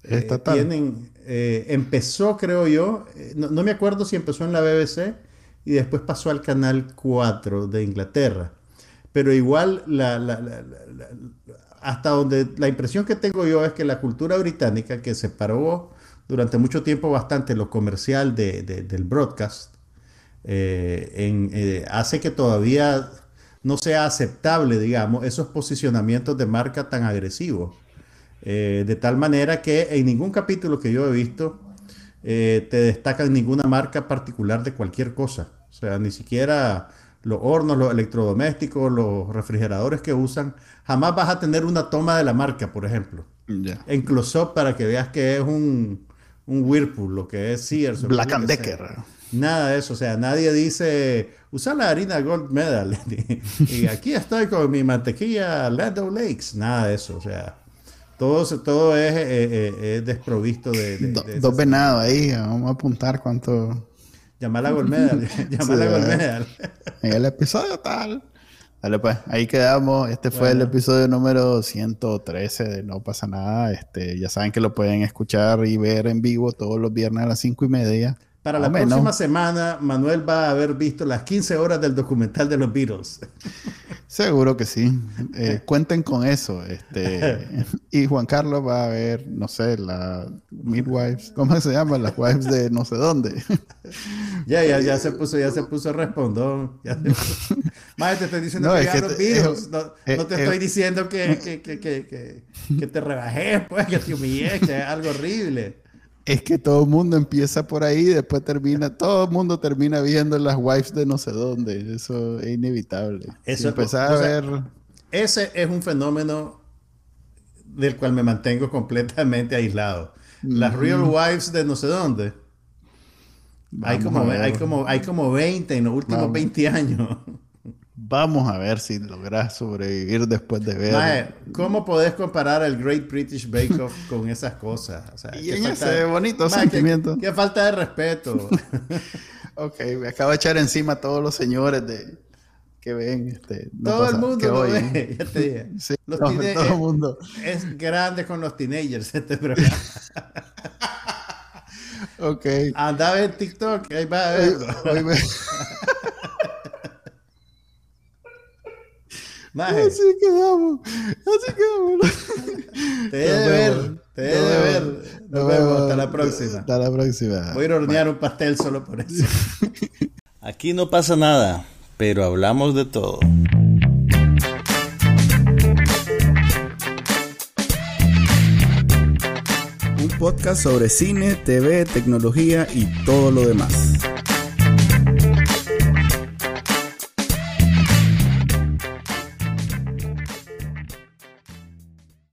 eh, tienen, eh, empezó creo yo, eh, no, me acuerdo si empezó en la BBC y después pasó al canal 4 de Inglaterra, pero igual la, hasta donde la impresión que tengo yo es que la cultura británica, que separó durante mucho tiempo bastante lo comercial del broadcast, eh, eh, hace que todavía no sea aceptable, digamos, esos posicionamientos de marca tan agresivos. Eh, de tal manera que en ningún capítulo que yo he visto te destacan ninguna marca particular de cualquier cosa. O sea, ni siquiera los hornos, los electrodomésticos, los refrigeradores que usan, jamás vas a tener una toma de la marca, por ejemplo. En close-up para que veas que es un, un Whirlpool, lo que es Sears.
Black and Decker.
Nada de eso, o sea, nadie dice, usa la harina Gold Medal. *laughs* y aquí estoy con mi mantequilla Land Lakes. Nada de eso, o sea, todo, todo es, eh, eh, desprovisto de...
dos venados ahí, vamos a apuntar cuánto...
Llamar a *laughs* Golmedal. *laughs* Llamar a Golmedal.
En el episodio tal. Dale pues, ahí quedamos. Este fue el episodio número 113 de No pasa nada. Este, ya saben que lo pueden escuchar y ver en vivo todos los viernes a las cinco y media.
Para la próxima semana, Manuel va a haber visto las 15 horas del documental de los Beatles. *laughs*
Seguro que sí. Eh, cuenten con eso. Este, *laughs* y Juan Carlos va a ver, no sé, la midwives, ¿cómo se llama? Las wives de no sé dónde. *laughs*
ya, ya, ya se puso, ya se puso respondón. Más *laughs* te estoy diciendo que, ya los Beatles. no, te estoy diciendo que, que, que, que, te rebajes, pues, que te humillé, que es algo horrible.
Es que todo el mundo empieza por ahí, después termina, todo el mundo termina viendo las wives de no sé dónde. Eso es inevitable. Eso empezar a ver.
Ese es un fenómeno del cual me mantengo completamente aislado. Las real wives de no sé dónde. hay como, hay, como, hay como 20 en los últimos 20 años.
Vamos a ver si logras sobrevivir después de ver.
¿Cómo podés comparar el Great British Bake Off *laughs* con esas cosas?
y en ese bonito sentimiento.
Qué, falta de respeto. *laughs*
ok, me acabo de echar encima a todos los señores de que ven. Este,
todo el mundo lo ve, *laughs* ya te dije.
todo el mundo.
Es grande con los teenagers este programa.
ok.
Andaba en TikTok, ahí va a ver.
Así quedamos. Así quedamos.
Te debe ver. Te debe ver. Nos, vemos. Hasta la próxima.
Hasta la próxima.
Voy a ir a hornear un pastel solo por eso. *laughs*
Aquí no pasa nada, pero hablamos de todo.
podcast sobre cine, TV, tecnología y todo lo demás.